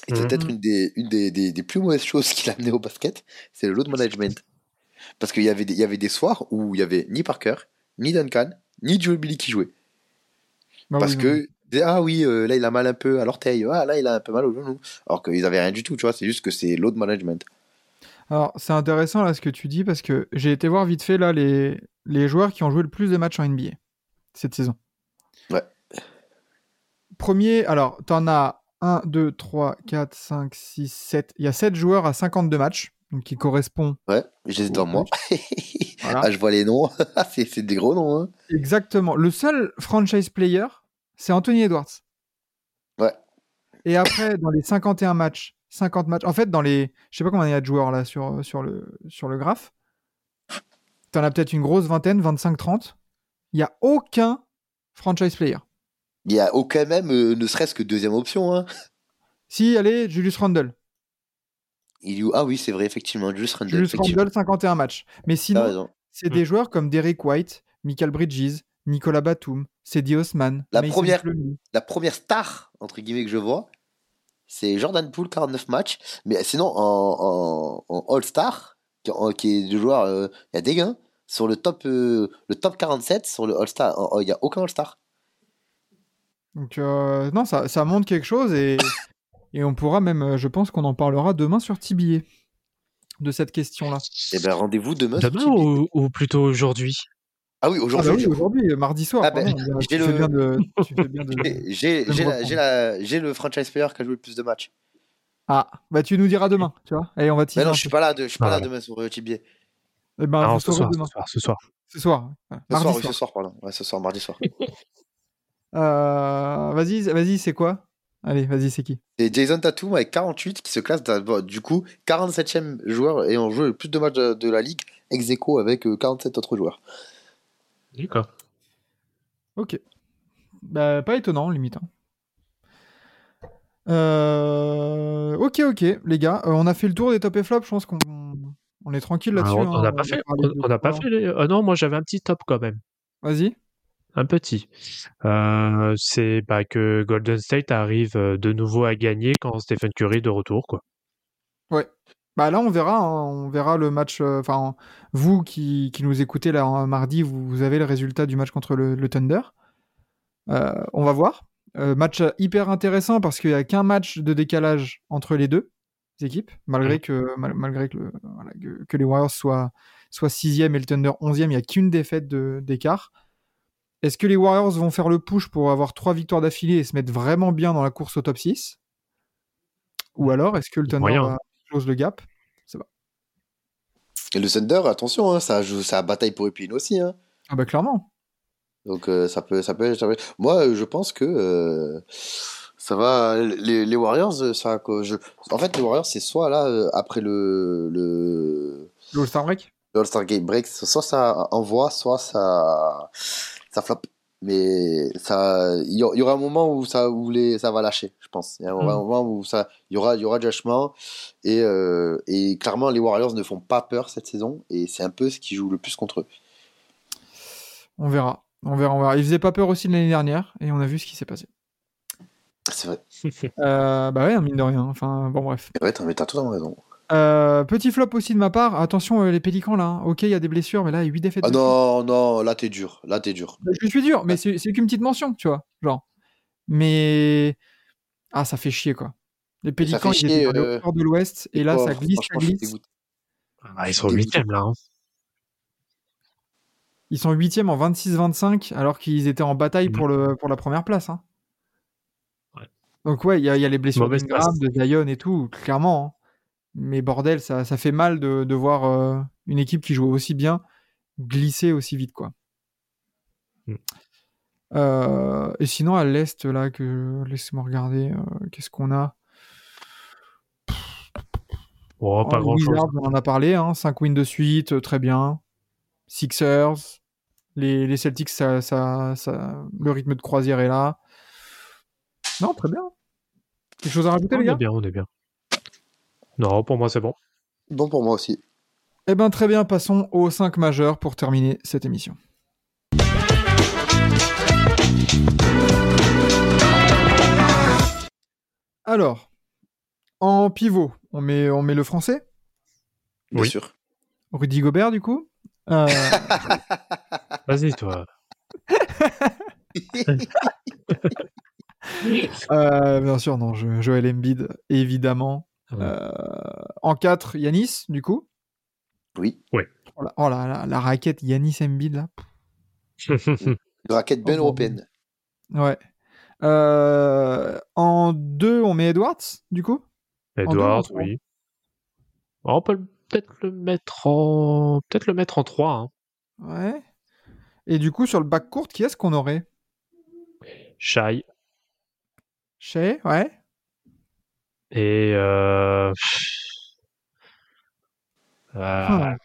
et Mhm. peut-être une, des, une des, des, des plus mauvaises choses qu'il a amené au basket, c'est le load management. Parce qu'il y avait des, il y avait des soirs où il y avait ni Parker, ni Duncan, ni Joe Billy qui jouaient. Bah Parce que, ah oui, euh, là il a mal un peu à l'orteil, ah là il a un peu mal au genou. Alors qu'ils avaient rien du tout, tu vois, c'est juste que c'est load management. Alors, c'est intéressant là ce que tu dis parce que j'ai été voir vite fait là les, les joueurs qui ont joué le plus de matchs en NBA cette saison. Ouais. Premier, alors, t'en as 1, 2, 3, 4, 5, 6, 7. Il y a 7 joueurs à 52 matchs, donc qui correspond Ouais, j'ai devant moi. <laughs> Voilà. ah, je vois les noms, <laughs> c'est c'est des gros noms. Hein. exactement. Le seul franchise player, c'est Anthony Edwards. Ouais. Et après, dans les 51 matchs, 50 matchs, en fait, dans les. Je sais pas combien il y a de joueurs là sur, sur, le, sur le graphe. T'en as peut-être une grosse vingtaine, 25-30. Il n'y a aucun franchise player. Il y a aucun même, euh, ne serait-ce que deuxième option. Hein. Si, allez, Julius Randle. Il y a- Ah oui, c'est vrai, effectivement, Julius Randle. Julius. Randle, 51 matchs. Mais sinon, c'est des joueurs comme Derek White, Michael Bridges, Nicolas Batum, Cedi Osman, La Mason première-. La première star, entre guillemets, que je vois, c'est Jordan Poole, 49 matchs. Mais sinon, en, en, en All-Star, qui, en- qui est le joueur, euh, il y a des gains. Sur le top, euh, le top 47, sur le All-Star, il n'y a aucun All-Star. Donc, euh, non, ça, ça montre quelque chose et, <laughs> et on pourra même, euh, je pense qu'on en parlera demain sur TBA de cette question-là. Eh ben, rendez-vous demain. sur Demain ou plutôt aujourd'hui? Ah oui, Ah bah aujourd'hui. oui, aujourd'hui, euh, mardi soir. Ah ben, bien, <laughs> j'ai tu, le- fais bien de, tu fais bien de- <laughs> J'ai- J'ai de me j'ai la- reprendre. j'ai la- j'ai le franchise player qui a joué le plus de matchs. Ah, bah tu nous diras demain, tu vois. Allez, on va Mais non, je suis pas là, de, je suis pas Ah, là demain sur euh, TBA. Eh ben, Ah Non, ce soir, demain. ce soir, ce soir. Ce soir. Ce Mardi soir, oui, ce soir, pardon. Ouais, ce soir, mardi soir. <laughs> Euh, vas-y, vas-y, c'est quoi? Allez, vas-y, c'est qui? C'est Jason Tatum avec 48 qui se classe du coup 47e joueur et on joue le plus de matchs de, de la ligue ex aequo avec euh, 47 autres joueurs. D'accord. Ok. Bah, pas étonnant, limite. hein. Euh, Ok, ok, les gars. Euh, on a fait le tour des top et flops. Je pense qu'on on est tranquille Ah, là-dessus. on hein, n'a pas va fait. On n'a pas fait les. Ah non, moi j'avais un petit top quand même. Vas-y. Un petit. Euh, c'est bah, que Golden State arrive euh, de nouveau à gagner quand Stephen Curry est de retour, quoi. Bah là, on verra. hein, on verra le match. euh, vous qui, qui nous écoutez là en mardi, vous, vous avez le résultat du match contre le, le Thunder. Euh, on va voir. Euh, match hyper intéressant parce qu'il n'y a qu'un match de décalage entre les deux équipes, malgré que, mal- malgré que, le- voilà, que, que les Warriors soient, soient 6e et le Thunder 11e, il n'y a qu'une défaite d'écart. Est-ce que les Warriors vont faire le push pour avoir trois victoires d'affilée et se mettre vraiment bien dans la course au top 6 Ou alors, est-ce que le Thunder va close le gap? Et le Thunder, attention, hein, ça joue ça bataille pour Epine aussi. Hein. Ah bah clairement. Donc euh, ça peut, ça peut, ça peut- Moi, euh, je pense que euh, ça va. Les, les Warriors, ça, je... en fait, les Warriors, c'est soit là après le le, Le All-Star Break? le All-Star Game Break, soit ça envoie, soit ça ça flop. Mais ça, il y, aura un moment où ça, où les, ça va lâcher, je pense. Il y aura un Mm. moment où ça, il y aura, il y aura du lâchement et euh, et clairement les Warriors ne font pas peur cette saison et c'est un peu ce qui joue le plus contre eux. On verra. On verra, on verra. Il faisait pas peur aussi de l'année dernière et on a vu ce qui s'est passé. C'est vrai. Euh, bah ouais, mine de rien. Enfin, bon, bref. Ouais, t'as totalement raison. Euh, petit flop aussi de ma part. Attention, euh, les Pélicans là. hein. Ok, il y a des blessures, mais là, 8 défaites. Ah de non, non, là t'es dur, là t'es dur. Je suis dur, mais c'est c'est qu'une petite mention, tu vois. Genre. Mais. Ah, ça fait chier quoi. Les Pélicans, ils étaient dans euh, hauteur de l'Ouest et là, Oh, ça glisse, ça glisse. Ah, ils sont Dégoûté. huitièmes là. hein. Ils sont huitièmes en 26-25 alors qu'ils étaient en bataille Mhm. pour, le, pour la première place. hein. Ouais. Donc ouais, il y, a- il y a les blessures passe. de Zion et tout, clairement. Hein. Mais bordel, ça, ça fait mal de, de voir euh, une équipe qui joue aussi bien glisser aussi vite, quoi. Mm. Euh, et sinon, à l'Est, là, que laissez-moi regarder, euh, qu'est-ce qu'on a? Oh, pas Oh, grand chose. Wizards, on en a parlé, hein, 5 wins de suite, très bien. Sixers, les, les Celtics, ça, ça, ça- le rythme de croisière est là. Non, très bien. Quelque chose à rajouter, On les est gars? bien, on est bien. Non, pour moi, c'est bon. Bon pour moi aussi. Eh ben très bien, passons aux 5 majeurs pour terminer cette émission. Alors, en pivot, on met, on met le français, Bien Oui. sûr. Rudy Gobert du coup? Euh, <laughs> Vas-y, toi. <laughs> euh, bien sûr, non, je- Joel Embiid, évidemment. Ouais. Euh, en 4, Yanis, du coup. Oui. Oh la, oh la- la- la raquette Yanis Embiid, là. <laughs> Une raquette bien européenne. Ouais. Euh, en 2, on met Edwards, du coup. Edward, deux, en oui. Oh, on peut peut-être le mettre en peut-être le mettre en 3 hein. Ouais. Et du coup, sur le bac court, qui est-ce qu'on aurait? Shai Shea, ouais. Et euh... euh, Hmm.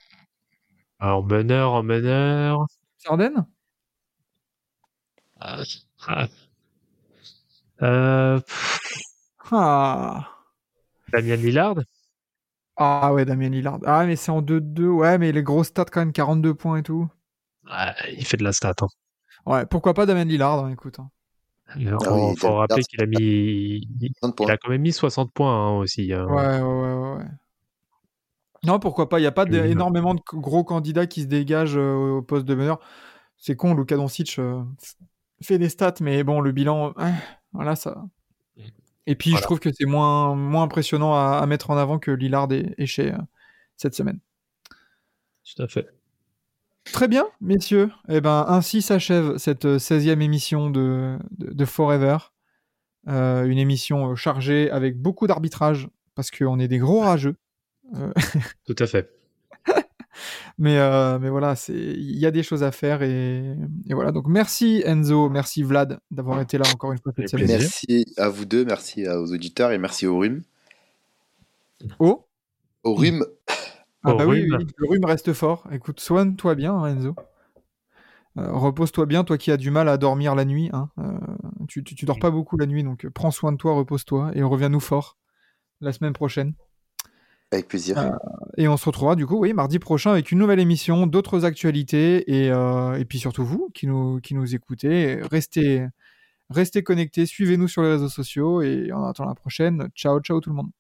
en meneur en meneur Ah. Euh, ah. Damien Lillard? Ah ouais, Damien Lillard. Ah, mais c'est en 2-2. Ouais, mais les grosses stats quand même, 42 points et tout. Ah, il fait de la stat hein. Ouais, pourquoi pas Damien Lillard, hein, écoute. hein. Il Ah faut, oui, faut Lillard, rappeler qu'il a mis il, 30 il points. a quand même mis 60 points hein, aussi hein. Ouais, ouais, ouais, ouais, ouais. Non, pourquoi pas Il n'y a pas Oui, énormément de gros candidats qui se dégagent euh, au poste de meneur. C'est con, Luka Doncic euh, fait des stats, mais bon, le bilan, euh, voilà, ça. Et puis, je trouve que c'est moins, moins impressionnant à, à mettre en avant que Lillard et, et Shea, euh, cette semaine. Tout à fait. Très bien, messieurs. Eh ben, ainsi s'achève cette euh, 16e émission de, de, de Forever. Euh, une émission euh, chargée avec beaucoup d'arbitrage, parce qu'on est des gros rageux. <laughs> Tout à fait. Mais, euh, mais voilà, c'est- il y a des choses à faire. Et, et voilà, donc merci Enzo, merci Vlad d'avoir été là encore une fois cette semaine. Merci à vous deux, merci aux auditeurs et merci au rhume. Oh, Au rhume, ah bah oui, le rhume reste fort. Écoute, soigne-toi bien, hein, Enzo. Euh, Repose-toi bien, toi qui as du mal à dormir la nuit. hein. Euh, tu, tu, tu dors pas beaucoup la nuit, donc euh, prends soin de toi, repose-toi et reviens-nous fort la semaine prochaine. avec plaisir. Et on se retrouvera du coup, oui, mardi prochain avec une nouvelle émission, d'autres actualités et, euh, et puis surtout vous qui nous, qui nous écoutez. Restez, restez connectés, suivez-nous sur les réseaux sociaux et en attendant la prochaine. Ciao, ciao tout le monde.